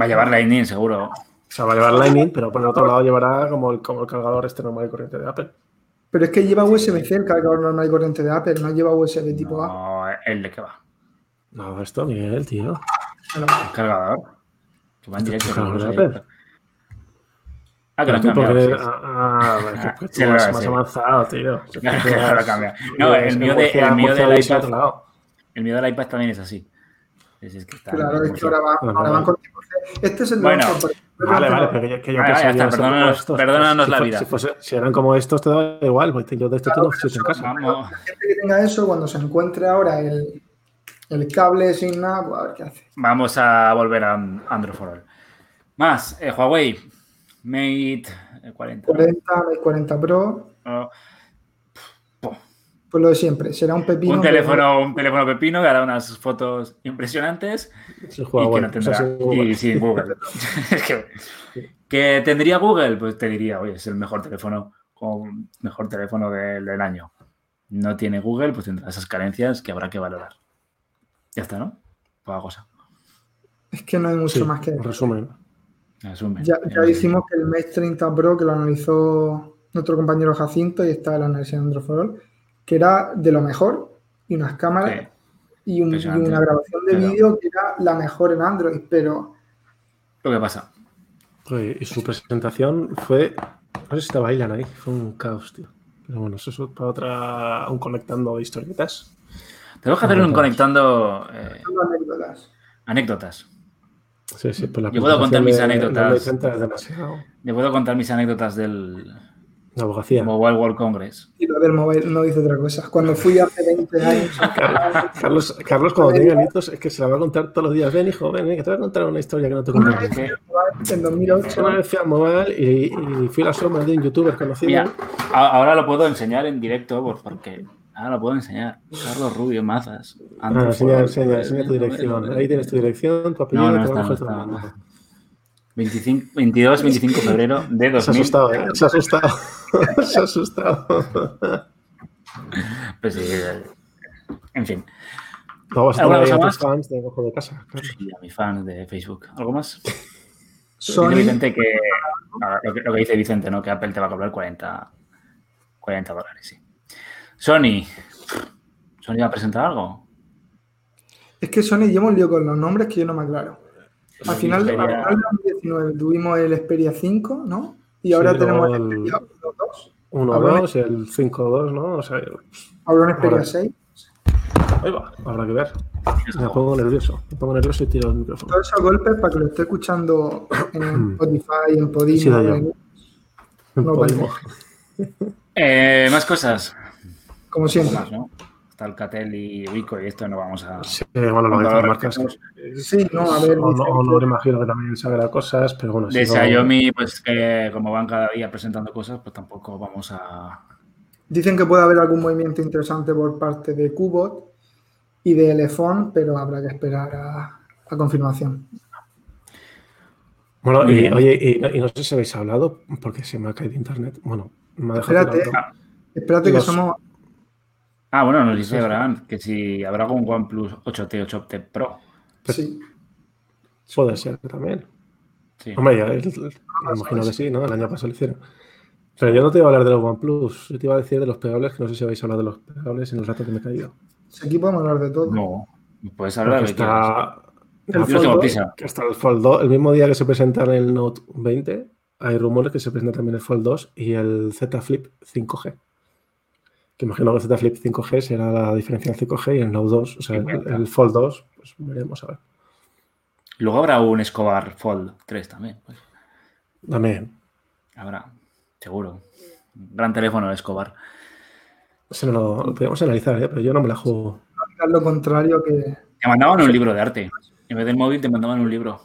Va a llevar Lightning, seguro. O sea, va a llevar Lightning, pero por el otro lado llevará como el, como el cargador este normal y corriente de Apple. Pero es que lleva USB-C el cargador normal y corriente de Apple, no lleva USB tipo A. No, el de qué va. No, esto, Miguel, tío. El cargador. Que va en directo. Claro, que no Apple. Ah, que lo han porque cambiado. ah, ah, tú Sí, más sí. avanzado, tío. Claro, lo. No, el mío, de, el mío del iPad, el mío del iPad también es así. Sí, sí, es que está Claro, es que ahora, va- Bueno, ahora van vale. con. Este es el Bueno, Vale, vale, pero que yo, que yo Vale, ser perdónanos- estos. perdónanos si la vida. Si, fuese- si eran como estos, te da igual, pues yo de esto Claro, tengo pero 7 en casa. Vamos. La gente que tenga eso, cuando se encuentre ahora el, el cable sin nada, pues a ver qué hace. Vamos a volver a Android for All. Más, eh, Huawei Mate eh, 40. 40, Mate 40 Pro, Oh, pues lo de siempre. Será un pepino. un, pero- teléfono, un teléfono pepino que hará unas fotos impresionantes Es el y que no o tendrá. sea, sí, Google. y sin Google. Es que, que tendría Google, pues te diría, oye, es el mejor teléfono, con mejor teléfono del, del año. No tiene Google, pues tendrá esas carencias que habrá que valorar. Ya está, ¿no? Poca cosa. Es que no hay mucho Sí, más que en resumen. Asume. Ya, ya Eh, dijimos que el Mate 30 Pro, que lo analizó nuestro compañero Jacinto y está la Universidad de Android for All, que era de lo mejor y unas cámaras sí. y, un- y impresionante. una grabación de vídeo que era la mejor en Android, pero Lo que pasa. Oye, Y su presentación fue. No sé si estaba Ilan ahí, fue un caos, tío. Pero bueno, eso es para otra. Un conectando historietas. Tenemos que hacer un conectando eh, anécdotas. anécdotas. Sí, sí, pues la Yo puedo contar mis de- anécdotas. de. Le puedo contar mis anécdotas del La abogacía. Mobile World Congress. Y lo del mobile no dice otra cosa. Cuando fui hace 20 años, Carlos, Carlos, cuando tenga nietos, es que se la va a contar todos los días. Ven, hijo, ven, ven, que te voy a contar una historia que no te conté. en 2008, Una vez fui a Mobile y, y fui a la sombra de un youtuber conocido. Mira, ahora lo puedo enseñar en directo por- porque ahora lo puedo enseñar. Carlos Rubio Mazas. Ah, Android enseña, enseña, enseña tu dirección. Ahí tienes tu dirección, tu apellido, No, no está, no todo. está. 25, 22, 25 de febrero de Se ha 2000. asustado, ¿eh? Se ha asustado. Se ha asustado. Pues sí, en fin. Vamos a ¿Alguna estar ahí cosa a más? tus fans de Ojo de Casa. claro. Sí, a mis fans de Facebook. ¿Algo más? Dice Sony, Vicente que, ah, lo que, lo que dice Vicente, ¿no? Que Apple te va a cobrar 40, 40 dólares, sí. Sony. ¿Sony va a presentar algo? es que Sony lleva un lío con los nombres que yo no me aclaro. Al final, al final de 2019 tuvimos el Xperia 5, ¿no? Y ahora Sí, tenemos el el- Xperia 2. 1, Habrá- 2, el 5, 2, ¿no? O sea, Ahora un Xperia Ahora- 6. ahí va, habrá que ver. Me pongo nervioso. Me pongo nervioso y tiro el micrófono. Todos esos golpes para que lo esté escuchando en Spotify, en Sí, Podimo. yo. en- No podemos. Eh, más cosas. como siempre. más, ¿no? Está Alcatel y Wico y esto no vamos a... Sí, bueno, lo lo marcas. Sí, no, a ver. Honor, dice- Honor imagino que también sabrá cosas, pero bueno, De si no- pues que como van cada día presentando cosas, pues tampoco vamos a... Dicen que puede haber algún movimiento interesante por parte de Qbot y de Elefone, pero habrá que esperar a, a confirmación. Bueno, y, oye, y, no- y no sé si habéis hablado, porque se me ha caído internet. Bueno, me ha dejado Espérate. tirando. Espérate que Los- somos. Ah, bueno, nos dice. Abraham que si habrá algún OnePlus 8T, 8T Pro. Sí. Puede ser también. Sí. Hombre, ya, el- el- imagino que sí, ¿no? El año pasado lo hicieron. Pero yo no te iba a hablar de los OnePlus, yo te iba a decir de los pegables, que no sé si habéis hablado de los pegables en el rato que me he caído. Aquí podemos hablar de todo. No, puedes hablar Porque de está, El Fold tengo dos, prisa. que hasta el Fold 2, el mismo día que se presenta el Note 20, hay rumores que se presenta también el Fold 2 y el Z Flip 5G. Que imagino que el Z Flip 5G será la diferencia del 5G y el Note 2, o sea, el, el Fold 2, pues veremos a ver. Luego habrá un Escobar Fold 3 también. pues. También. Habrá, seguro. Gran teléfono el Escobar. No lo, lo podemos analizar, ¿eh? pero yo no me la juego. Lo contrario que. Te mandaban un libro de arte. En vez del móvil te mandaban un libro.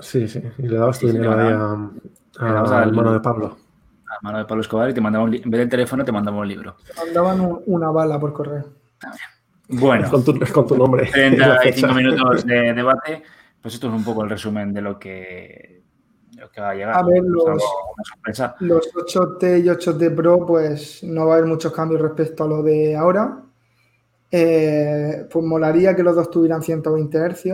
Sí, sí, y le dabas tu Sí, dinero a, dabas a al- hermano de Pablo. Mano de Pablo Escobar y te mandaban en vez del teléfono te mandaban un libro. mandaban un- una bala por correo. Bueno, Es con tu, con tu nombre. y la 35 fecha. minutos de debate. Pues esto es un poco el resumen de lo que, de lo que va a llegar. A ver, Salvo los-. Los 8T y 8T Pro, pues no va a haber muchos cambios respecto a lo de ahora. Eh, pues molaría que los dos tuvieran 120 Hz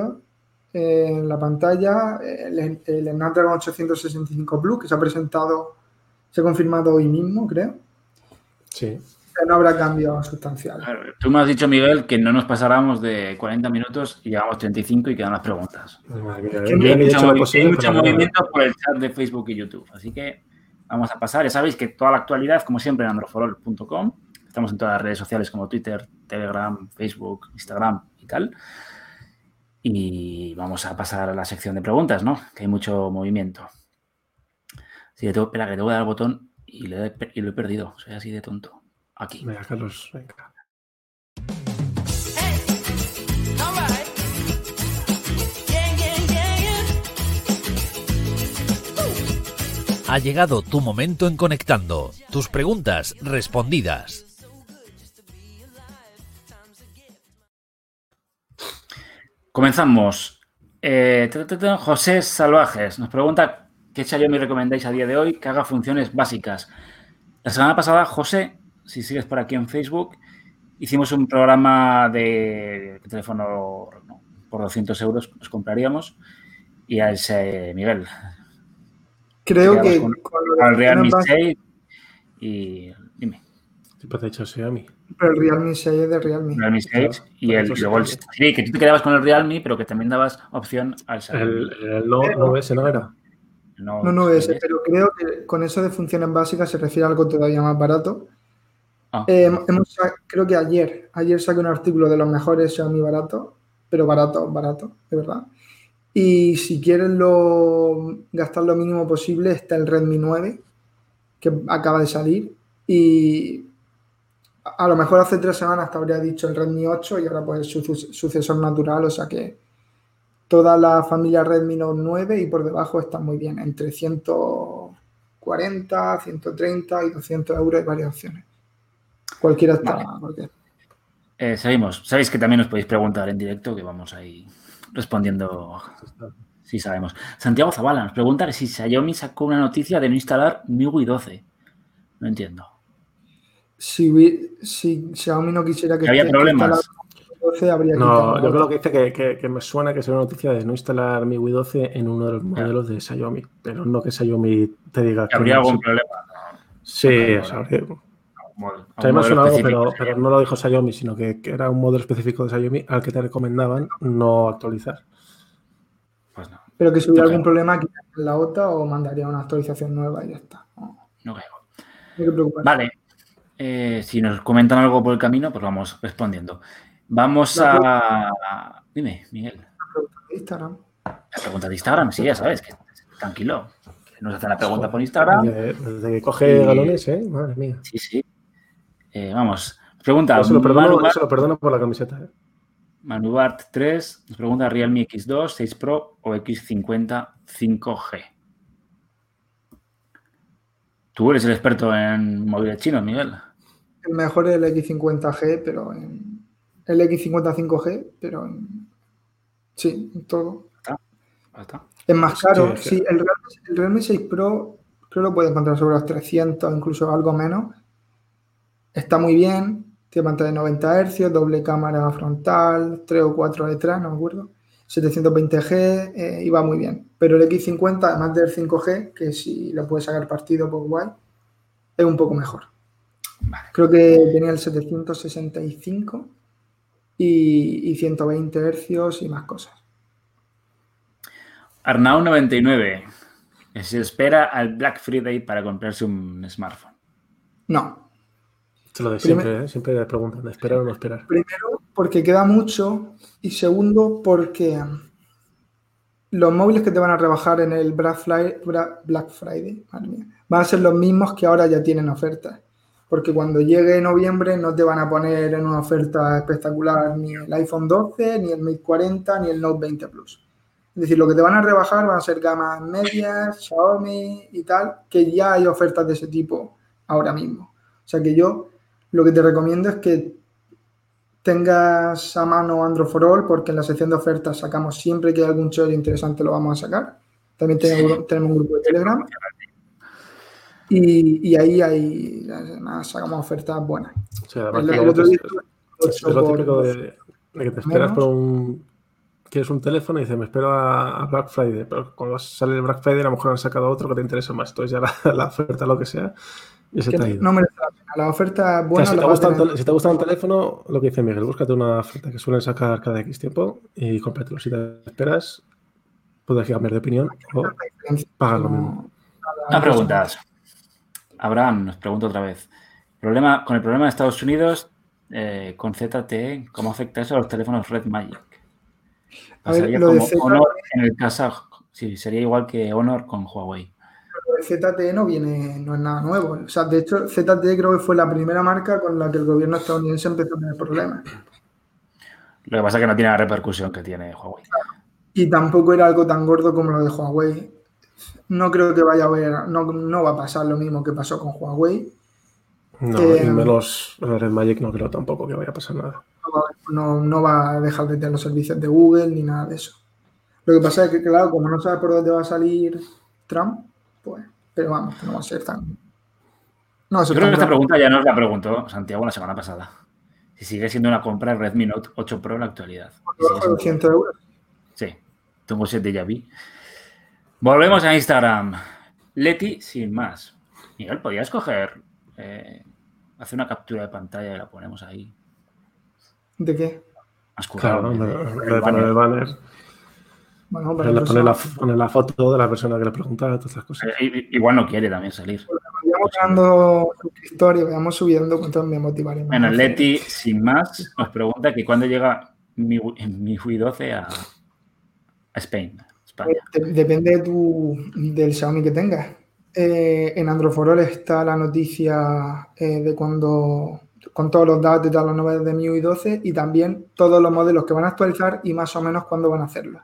en la pantalla. El, el Snapdragon 865 Plus, que se ha presentado, se ha confirmado hoy mismo, creo. Sí. no habrá cambio sustancial. tú me has dicho, Miguel, que no nos pasáramos de 40 minutos y llevamos 35 y quedan las preguntas. hay mucho, movimiento por el chat de Facebook y YouTube. Así que vamos a pasar. Ya sabéis que toda la actualidad, como siempre, en androforol.com. Estamos en todas las redes sociales como Twitter, Telegram, Facebook, Instagram y tal. Y vamos a pasar a la sección de preguntas, ¿no? Que hay mucho movimiento. Sí, tengo, espera, que tengo que dar el botón y, lo he perdido. Soy así de tonto. Aquí. Venga, Carlos, venga. Ha llegado tu momento en conectando. Tus preguntas respondidas. Comenzamos. Eh, José Salvajes nos pregunta qué me recomendáis a día de hoy que haga funciones básicas. La semana pasada, José, si sigues por aquí en Facebook, hicimos un programa de teléfono por 200 euros, nos compraríamos, y a ese Miguel. Creo que con, el Realme 6 y dime. ¿Qué te ha dicho Xiaomi? Pero el Realme 6 es de Realme. Realme 6 y el, luego el, sí, que tú te quedabas con el Realme, pero que también dabas opción al Xiaomi. El, el no, no, ese no era. No, no, ese, pero creo que con eso de funciones básicas se refiere a algo todavía más barato. Ah. Eh, hemos, creo que ayer, ayer saqué un artículo de los mejores Xiaomi baratos, pero barato, barato, de verdad. Y si quieren lo, gastar lo mínimo posible, está el Redmi 9, que acaba de salir. Y a lo mejor hace tres semanas te habría dicho el Redmi 8 y ahora pues es su sucesor natural, o sea que toda la familia Redmi Note 9 y por debajo está muy bien, entre 140, 130 y 200 euros hay varias opciones. Cualquiera está. Eh, seguimos. Sabéis que también os podéis preguntar en directo, que vamos ahí respondiendo si sabemos. Santiago Zavala nos pregunta si Xiaomi sacó una noticia de no instalar MIUI 12. No entiendo. Si, si Xiaomi no quisiera que... Había problemas. No, yo creo que dice que, me suena que sea una noticia de no instalar MIUI 12 en uno de los modelos de Xiaomi, pero no que Xiaomi te diga que... Habría algún problema. Sí, o sea, algo, pero, no lo dijo Xiaomi, sino que, era un modelo específico de Xiaomi al que te recomendaban no actualizar. Pues no. Pero que si hubiera algún problema, quitaría la OTA o mandaría una actualización nueva y ya está. No, creo. Vale. Eh, si nos comentan algo por el camino, pues vamos respondiendo. Vamos a. Dime, Miguel. La pregunta de Instagram. La pregunta de Instagram, sí, ya sabes, que tranquilo. Nos hacen la pregunta por Instagram. Desde, que coge galones, ¿eh? Madre mía. Sí, sí. Eh, vamos, pregunta. Yo se lo perdono, por la camiseta. ¿eh? Manubart 3 nos pregunta Realme X2, 6 Pro o X50 5G. Tú eres el experto en móviles chinos, Miguel. El mejor es el X50G, pero en, el X50 5G, pero en, sí, en todo. Está. Es más caro. Sí, el, Realme, el Realme 6 Pro creo que lo puedes encontrar sobre los 300, incluso algo menos Está muy bien, tiene pantalla de 90 Hz, doble cámara frontal, 3 o 4 detrás, no me acuerdo. 720G eh, y va muy bien. Pero el X50, además del 5G, que si le puedes sacar partido, pues guay, es un poco mejor. Creo que tenía el 765 y, y 120 Hz y más cosas. Arnau99. Se espera al Black Friday para comprarse un smartphone. No, lo de siempre, ¿eh? siempre preguntan, ¿esperar o no esperar? Primero, porque queda mucho. Y segundo, porque los móviles que te van a rebajar en el Black Friday, van a ser los mismos que ahora ya tienen ofertas. Porque cuando llegue noviembre no te van a poner en una oferta espectacular ni el iPhone 12, ni el Mate 40, ni el Note 20 Plus. Es decir, lo que te van a rebajar van a ser gamas medias, Xiaomi y tal, que ya hay ofertas de ese tipo ahora mismo. O sea que yo lo que te recomiendo es que tengas a mano Android for All, porque en la sección de ofertas sacamos siempre que hay algún show interesante, lo vamos a sacar. También tenemos, un grupo de Telegram. Y, ahí hay, sacamos ofertas buenas. O sea, el, otro día es, lo típico de, que te esperas por un. Quieres un teléfono y dices, me espero a, Black Friday. Pero cuando sale el Black Friday, a lo mejor han sacado otro que te interesa más. Entonces ya la, oferta, lo que sea, y se te ha ido. No merece la pena La oferta O buena sea, si, la te va a gusta un tener- si te gusta un teléfono, lo que dice Miguel, búscate una oferta que suelen sacar cada X tiempo y cómpratelo. Si te esperas, puedes cambiar de opinión o pagas lo mismo. Más preguntas. Abraham nos pregunta otra vez. Problema, con el problema de Estados Unidos eh, con ZTE, ¿cómo afecta eso a los teléfonos Red Magic? A ver, Pasaría lo como ZTE Honor en el Kazaj. Sí, sería igual que Honor con Huawei. ZTE no viene, no es nada nuevo. O sea, de hecho, ZTE creo que fue la primera marca con la que el gobierno estadounidense empezó a tener problemas. Lo que pasa es que no tiene la repercusión que tiene Huawei. Y tampoco era algo tan gordo como lo de Huawei. No creo que vaya a haber, no, no va a pasar lo mismo que pasó con Huawei. No, Eh, y menos Red Magic no creo tampoco que vaya a pasar nada. No va, no- va a dejar de tener los servicios de Google ni nada de eso. Lo que pasa es que, claro, como no sabes por dónde va a salir Trump, pues, pero vamos, que no va a ser tan. No va a Yo creo que esta pregunta ya nos la preguntó Santiago la semana pasada. Si sigue siendo una compra el Redmi Note 8 Pro en la actualidad. Siendo- 200 euros. Sí, tengo 7 ya vi. Volvemos a Instagram. Leti sin más. Miguel, ¿podrías coger, eh, hacer una captura de pantalla y la ponemos ahí? ¿De qué? Currado, Claro, de- el de poner banner. el banner, Bueno, poner la, eso poner la- poner la foto de la persona que le preguntaba, todas esas cosas. Eh, Igual no quiere también salir. vayamos ganando suscriptores, vayamos subiendo, cuánto me motivaremos. Bueno, Leti, sin más, nos pregunta que cuándo llega mi, mi Wii 12 a, a Spain, España. De- Depende de tu, del Xiaomi que tengas. Eh, en Androforol está la noticia eh, de cuando, con todos los datos y todas las novedades de MIUI 12 y también todos los modelos que van a actualizar y más o menos cuándo van a hacerlo.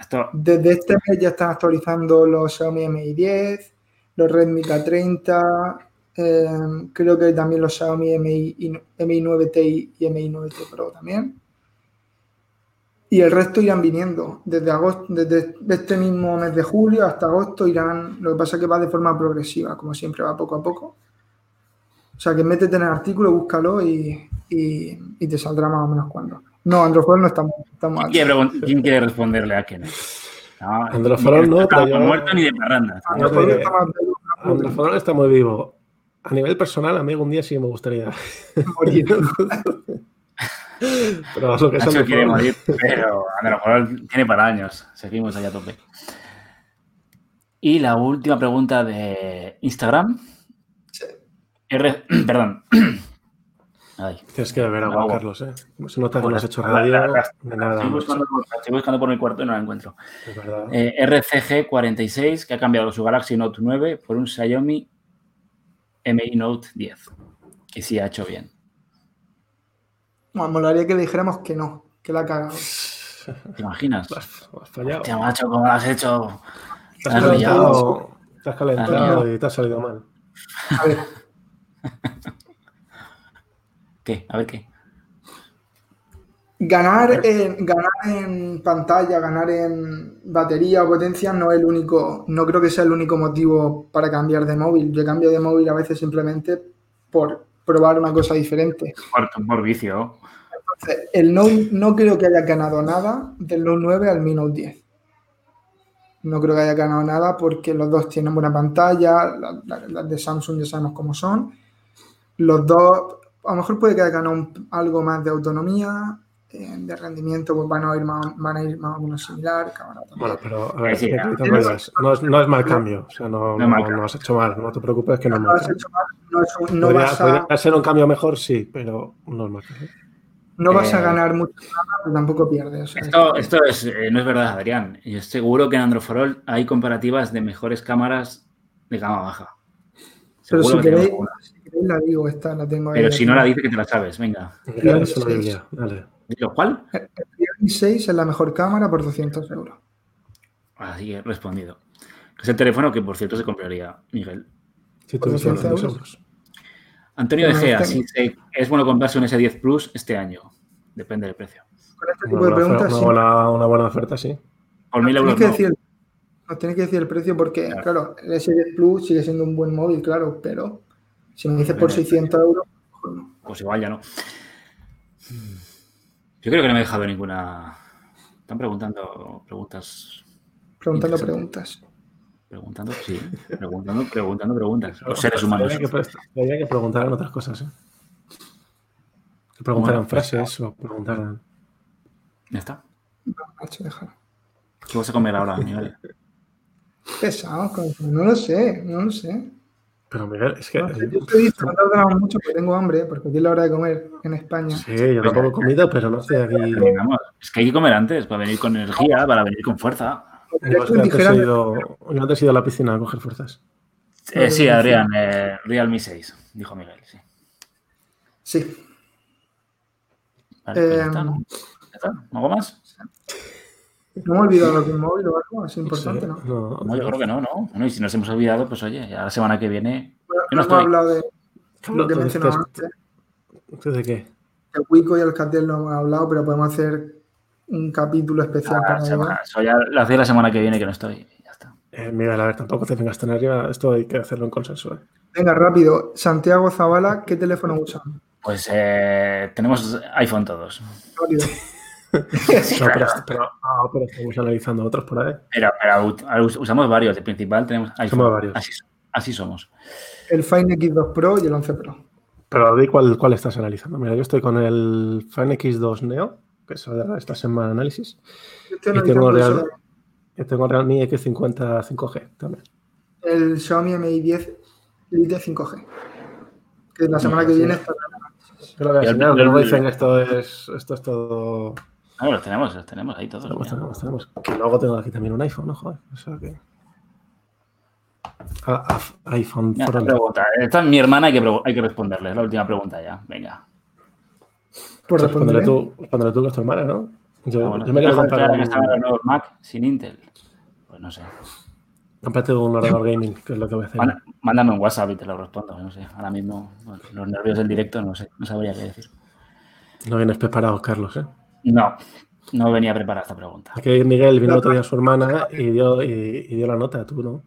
Esto, Desde este mes ya están actualizando los Xiaomi Mi 10, los Redmi K30, eh, creo que también los Xiaomi Mi, Mi 9T y Mi 9T Pro también. Y el resto irán viniendo. Desde agosto, desde este mismo mes de julio hasta agosto irán. Lo que pasa es que va de forma progresiva, como siempre, va poco a poco. O sea que métete en el artículo, búscalo y, y- y te saldrá más o menos cuándo. No, Android no estamos, estamos ¿quién quiere, pregun- quién quiere responderle a quién? No, Androforol no, estado yo- muerto ni de parranda. Android diré. está más vivo, Androforol está muy vivo. A nivel personal, a mí algún día sí me gustaría. morir. Pero lo que Nacho quiere morir, pero Androforol tiene para años. Seguimos allá a tope. Y la última pregunta de Instagram. Sí. R, perdón. Ay, Tienes que beber agua. Carlos, ¿eh? Como se nota que no has hecho radio nada. buscando, por- estoy buscando por mi cuarto y no la encuentro. Es verdad. Eh, RCG46, que ha cambiado su Galaxy Note 9 por un Xiaomi Mi Note 10. Que sí ha hecho bien. Bueno, molaría que le dijéramos que no, que la ha cagado. ¿Te imaginas? Has, lo has fallado. Hostia, macho, ¿cómo lo has hecho? Te has calentado, te has calentado y te ha salido mal. A ver, ¿Qué? A ver qué. ganar en, ganar en pantalla, ganar en batería o potencia no es el único, no creo que sea el único motivo para cambiar de móvil. Yo cambio de móvil a veces simplemente por probar una cosa diferente. Por, por vicio. Entonces, el Note no creo que haya ganado nada del Note 9 al Mi Note 10. No creo que haya ganado nada porque los dos tienen buena pantalla, la- la- las de Samsung ya sabemos cómo son. Los dos, a lo mejor puede que haya ganado un- algo más de autonomía, eh, de rendimiento, pues van a ir más, van a ir más o menos similar. cámara. Bueno, pero a ver, Sí, no, es, no es mal cambio. O sea, no, No has hecho mal. No te preocupes que no es mal has cambio. hecho mal, no es un- no Podría, vas a, podría ser un cambio mejor, sí, pero no es mal cambio. No vas a Eh, ganar mucho nada, pero tampoco pierdes. Esto, esto es, eh, no es verdad, Adrián. Yo estoy seguro que en Androforol hay comparativas de mejores cámaras de gama baja. pero si que queréis, alguna. si queréis la digo, esta la tengo ahí. Pero si no la dice que te la sabes, venga. ¿Lo cual? Realme 6 es la mejor cámara por 200 euros. Así he respondido. Es el teléfono que, por cierto, se compraría Miguel. Por tuviese 200 200 euros. Antonio De Gea, si se- es bueno comprarse un S10 Plus este año. Depende del precio. Con este Una tipo de buena, preguntas, oferta- sí, una buena- una buena oferta, sí. Por mil euros que no. decir, que decir el precio porque, Claro. claro, el S10 Plus sigue siendo un buen móvil, claro, pero si me dices por Bueno, 600 euros, no. Pues igual ya no. Yo creo que no me he dejado ninguna. Están preguntando preguntas. Preguntando preguntas. Preguntando, sí. Preguntando, preguntando preguntas. Los seres humanos. Había que, preguntaran otras cosas, ¿eh? Que preguntaran frases o preguntaran. Ya está. No. ¿Qué vas a comer ahora, Miguel? Eso. no lo sé, no lo sé. Pero Miguel, es que. No sé, yo estoy tardando mucho porque tengo hambre, porque aquí es la hora de comer en España. Sí, yo tampoco he comido, pero no estoy aquí. Es que hay que comer antes para venir con energía, para venir con fuerza. Que antes he ido, a la piscina a coger fuerzas. Eh, sí, Adrián, eh, Realme 6, dijo Miguel, sí. Sí. Vale, pues ya Eh, está, ¿no? ¿Ya está? ¿Algo más? No me he olvidado lo que un móvil o algo, es importante, ¿no? No, No, yo creo que no, ¿no? Bueno, y si nos hemos olvidado, pues oye, ya la semana que viene. Bueno, Yo no estoy. hablado de lo que mencionaba antes. ¿tú ¿De qué? El Wico y el Catel lo hemos hablado, pero podemos hacer un capítulo especial Ah, para semana- eso ya lo hacía la semana que viene que no estoy. Ya está. Eh, Miguel, a ver, tampoco te vengas tan arriba. Esto hay que hacerlo en consenso. ¿eh? Venga, rápido. Santiago Zavala, ¿qué teléfono usan? Pues eh, tenemos iPhone todos. Rápido. No, pero, ah, pero estamos analizando otros por ahí. Pero, usamos varios. De principal tenemos iPhone. Usamos varios. Así, así somos. El Fine X2 Pro y el 11 Pro. Pero di cuál, cuál estás analizando. Mira, yo estoy con el Fan X2 Neo, que de esta semana análisis. Yo estoy Y tengo, Real, y tengo Realme X50 5G también. el Xiaomi Mi 10 Lite 5G. Que la semana que sí. viene está. A el- enseñar, el- luego dicen que esto es, esto es todo. Ah, los tenemos, los tenemos ahí todos. Tenemos, mira. tenemos, tenemos. Que luego tengo aquí también un iPhone, ¿no? Joder. O sea que. Ah, ah, iPhone Mira, for esta pregunta. Esta es mi hermana, hay que, hay que responderle. Es la última pregunta ya. Venga. Por Respóndele tú, respóndele tú que es tu hermana, ¿no? Yo, Ah, bueno, yo me quiero ¿te comprar que un, Mac sin Intel? Pues no sé. cómprate un ordenador gaming, que es lo que voy a hacer. Mándame un WhatsApp y te lo respondo. No sé. Ahora mismo, bueno, los nervios del directo, no sé. No sabría qué decir. No vienes preparado, Carlos, ¿eh? No, no venía preparada esta pregunta. Aquí Miguel vino el otro día a su hermana y dio, y, y dio la nota, tú, ¿no?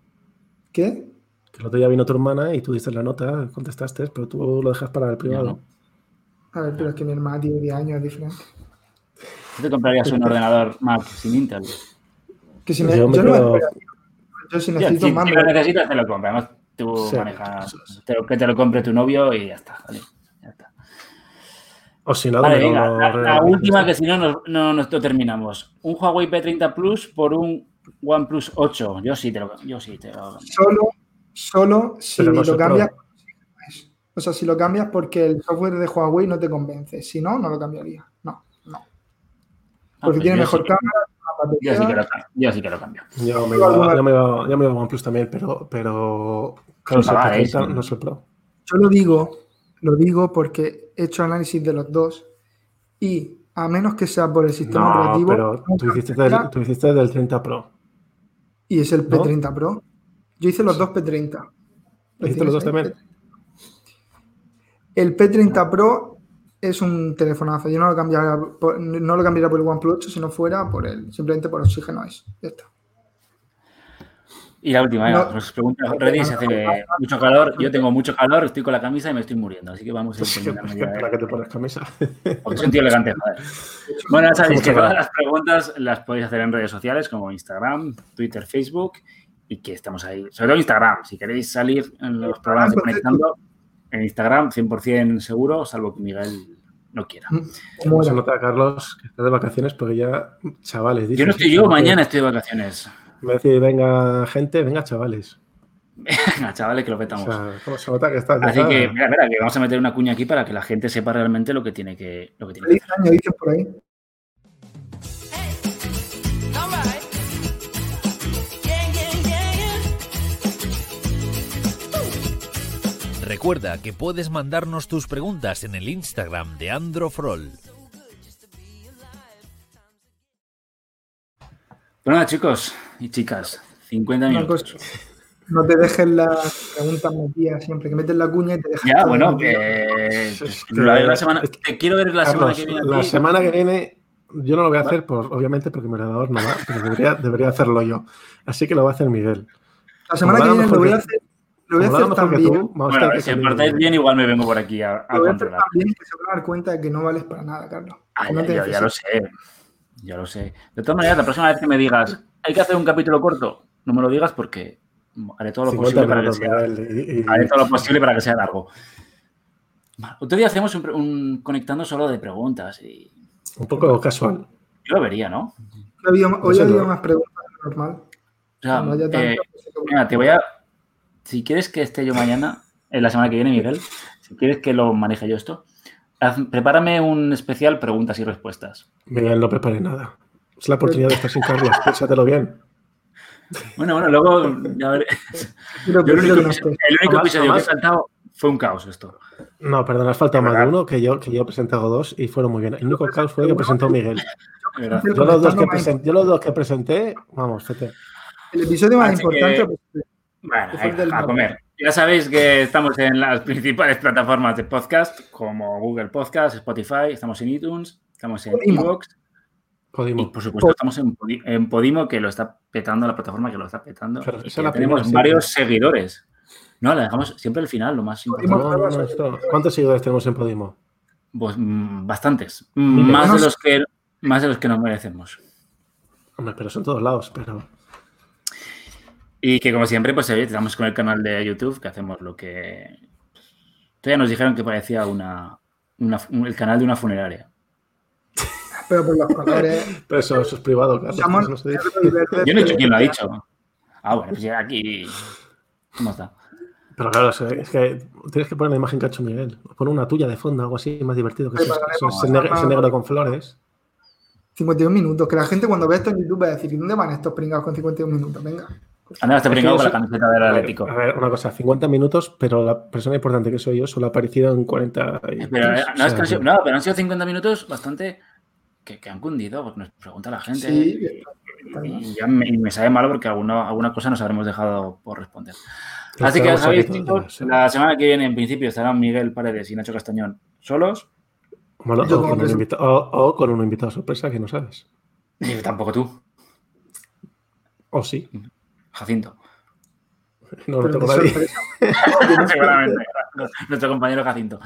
¿Qué? Que el otro día vino tu hermana y tú diste la nota, contestaste, pero tú lo dejas para el privado. A ver, pero es que mi hermana tiene 10 años, es diferente. ¿Tú te comprarías un ordenador Mac sin Intel? Que si me, Yo me yo, no espero. yo si necesito si, más, si lo necesitas, te lo compras. Además, tú Sí, manejas. te lo- que te lo compre tu novio y ya está. Vale, ya está. O si no, Vale, venga, lo la, la última que si no, no, no, no terminamos. Un Huawei P30 Plus por un OnePlus 8. Yo sí te lo, yo sí te lo solo, solo si lo cambias. O sea, si lo cambias porque el software de Huawei no te convence. Si no, no lo cambiaría. No, no. Ah, Porque pues tiene mejor sí- cámara, Yo sí, que lo, cambio, yo sí que lo cambio. Yo me iba, yo me iba, yo me iba a OnePlus también, pero, pero claro, Sí, si el va, P30 sí. no es el Pro. Yo lo digo, lo digo porque he hecho análisis de los dos y a menos que sea por el sistema No, operativo pero tú hiciste, del, tú hiciste del 30 Pro. y es el ¿no? P30 Pro. Yo hice los dos P30. ¿Hiciste los dos también? El P30 Pro es un telefonazo. Yo no lo cambiaría por, no lo cambiaría por el OnePlus 8 si no fuera por el, simplemente por oxígeno es. Ya está. Y la última, No. pues pregunta Reddy, se hace mucho calor. Yo tengo mucho calor, estoy con la camisa y me estoy muriendo. Así que vamos a Pues, terminando ya, ¿Para eh. qué te pones camisa? Porque soy un tío elegante, joder. Bueno, ya sabéis que todas las preguntas las podéis hacer en redes sociales como Instagram, Twitter, Facebook y que estamos ahí. Sobre todo Instagram. Si queréis salir en los programas de Conectando, en Instagram 100% seguro, salvo que Miguel no quiera. Como Se era. nota, Carlos, que estás de vacaciones porque ya, chavales, Yo no estoy yo, mañana estoy de vacaciones. Me decir, venga, gente, venga, chavales. Venga, chavales, que lo O petamos. sea, ¿cómo se nota que estás Así que, mira, mira, que vamos a meter una cuña aquí para que la gente sepa realmente lo que tiene que, lo que, tiene que Feliz año, dicen por ahí. Recuerda que puedes mandarnos tus preguntas en el Instagram de Androfrol. Bueno, nada, chicos y chicas, 50 Una minutos. no te dejes las preguntas metidas siempre, que metes la cuña y te dejas. Ya, bueno, que la, la semana, te quiero ver la semana que viene. la semana que viene yo no lo voy a hacer, por, obviamente, porque mi ordenador no va, pero debería, debería hacerlo yo. Así que lo va a hacer Miguel. La semana que viene lo voy a hacer, lo voy a hacer también. tú, vamos a Bueno, que si de- bien, igual me vengo por aquí a, a Lo voy a hacer controlar. también que se van a dar cuenta de que no vales para nada, Carlos. Ah, No ya, te ya- ya lo sé. Ya lo sé. De todas maneras, la próxima vez que me digas, hay que hacer un capítulo corto, no me lo digas porque haré todo lo 50 posible para que sea. Miguel, y- y- Haré todo lo posible para que sea largo. Vale, Otro día hacemos un, conectando solo de preguntas y un poco casual. yo lo vería, ¿no? Hoy había eso. más preguntas normal. O sea, No haya eh, Mira, te voy a. Si quieres que esté yo mañana, en la semana que viene, Miguel, si quieres que lo maneje yo esto, haz- prepárame un especial preguntas y respuestas. Miguel, no preparé nada. Es la oportunidad de estar sin Carlos. Piénsatelo bien. Bueno, bueno, luego ya veré. El único, episodio- esté. el único Jamás, episodio que he saltado fue un caos esto. No, perdón, has faltado De más de uno que yo, que yo presenté hago dos y fueron muy bien. El único caos fue el que presentó Miguel. Yo los dos que, conectando más- presen- yo los dos que presenté, vamos, fete. El episodio más Así importante que- pues, Bueno, del a comer. Ya sabéis que estamos en las principales plataformas de podcast, como Google Podcast, Spotify, estamos en iTunes, estamos en Podimo. Evox y, por supuesto, estamos en, Podi- en Podimo, que lo está petando, la plataforma que lo está petando. Pero y que tenemos varios seguidores. No, la dejamos siempre al final, lo más Podimo. importante. No, no, no, esto- ¿Cuántos seguidores tenemos en Podimo? Pues, mm, bastantes. Más de, los que, más de los que nos merecemos. Hombre, pero son todos lados, pero. Y que como siempre, pues oye, estamos con el canal de YouTube, que hacemos lo que... Todavía nos dijeron que parecía una, una- un- el canal de una funeraria. pero por los colores. Pero eso, eso es privado, no y verde, Yo no he dicho quién lo ha dicho. Ah, bueno, pues ya aquí... ¿Cómo está? Pero claro, es que, es que tienes que poner la imagen que ha hecho Miguel. O Pon una tuya de fondo, algo así más divertido. Que eso, eso es ese negro, ese negro con flores. 51 minutos. Que la gente cuando ve esto en YouTube va a decir, ¿y dónde van estos pringados con 51 minutos? Venga. Está brincando con la camiseta del A ver, Atlético. A ver, una cosa, 50 minutos, pero la persona importante que soy yo solo ha aparecido en 40. y- Pero, eh, o no, es sea, que han sido- no, pero han sido 50 minutos bastante que, que han cundido, porque nos pregunta la gente. Sí, y, ya me, y me sabe malo porque alguna, alguna cosa nos habremos dejado por responder. Así que sabéis, chicos, la semana que viene, en principio, estarán Miguel Paredes y Nacho Castañón solos. Bueno, o, con o- o con un invitado sorpresa que no sabes. Y tampoco tú, O sí. Jacinto. No, no tengo nadie. Seguramente. Nuestro compañero Jacinto.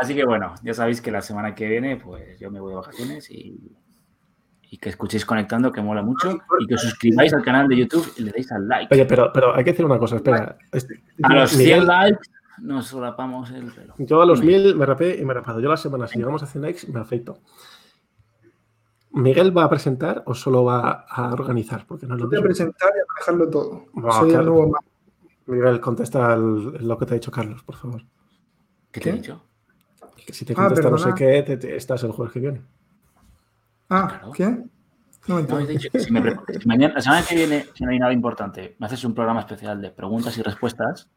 Así que bueno, ya sabéis que la semana que viene, pues yo me voy de vacaciones y, y que escuchéis conectando, que mola mucho, y que os suscribáis al canal de YouTube y le deis al like. Oye, pero, pero hay que decir una cosa, espera. A los 100 Miguel, likes nos solapamos el pelo. Yo a los Dime. 1000 me rapé y me he rapado. Yo la semana, si llegamos a 100 likes, me afeito. ¿Miguel va a presentar o solo va a organizar? Porque no lo Voy a presentar y a manejarlo todo. Buah, Soy claro. el nuevo ma- Miguel, contesta lo que te ha dicho Carlos, por favor. ¿Qué te he ¿Qué? dicho? Que si te Ah, contesta no sé qué, te- te- estás el jueves que viene. Ah, Claro. ¿qué? No me No, entiendo. te he dicho que si me si mañana, la semana que viene, si no hay nada importante, me haces un programa especial de preguntas y respuestas.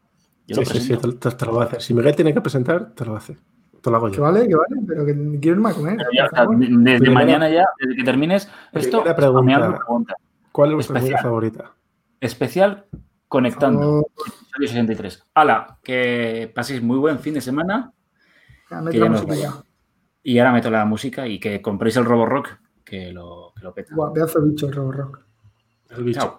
Yo Sí, lo sí, sí, presento. te, te- te lo va a hacer. Si Miguel tiene que presentar, te lo hace. Te lo hago Que yo. vale, que vale, pero que quiero irme a comer. Ya, o sea, desde Primera- mañana ya, desde que termines esto, pregunta. spameando preguntas. ¿Cuál es vuestra Especial. comida favorita? Especial conectando. Episodio 63. Hala, que paséis muy buen fin de semana Ya, que la ya nos música ya. vamos. y ahora meto la música y que compréis el Roborock que lo, que lo peta. Buah, pedazo de bicho el Robo Rock. El bicho. Chao.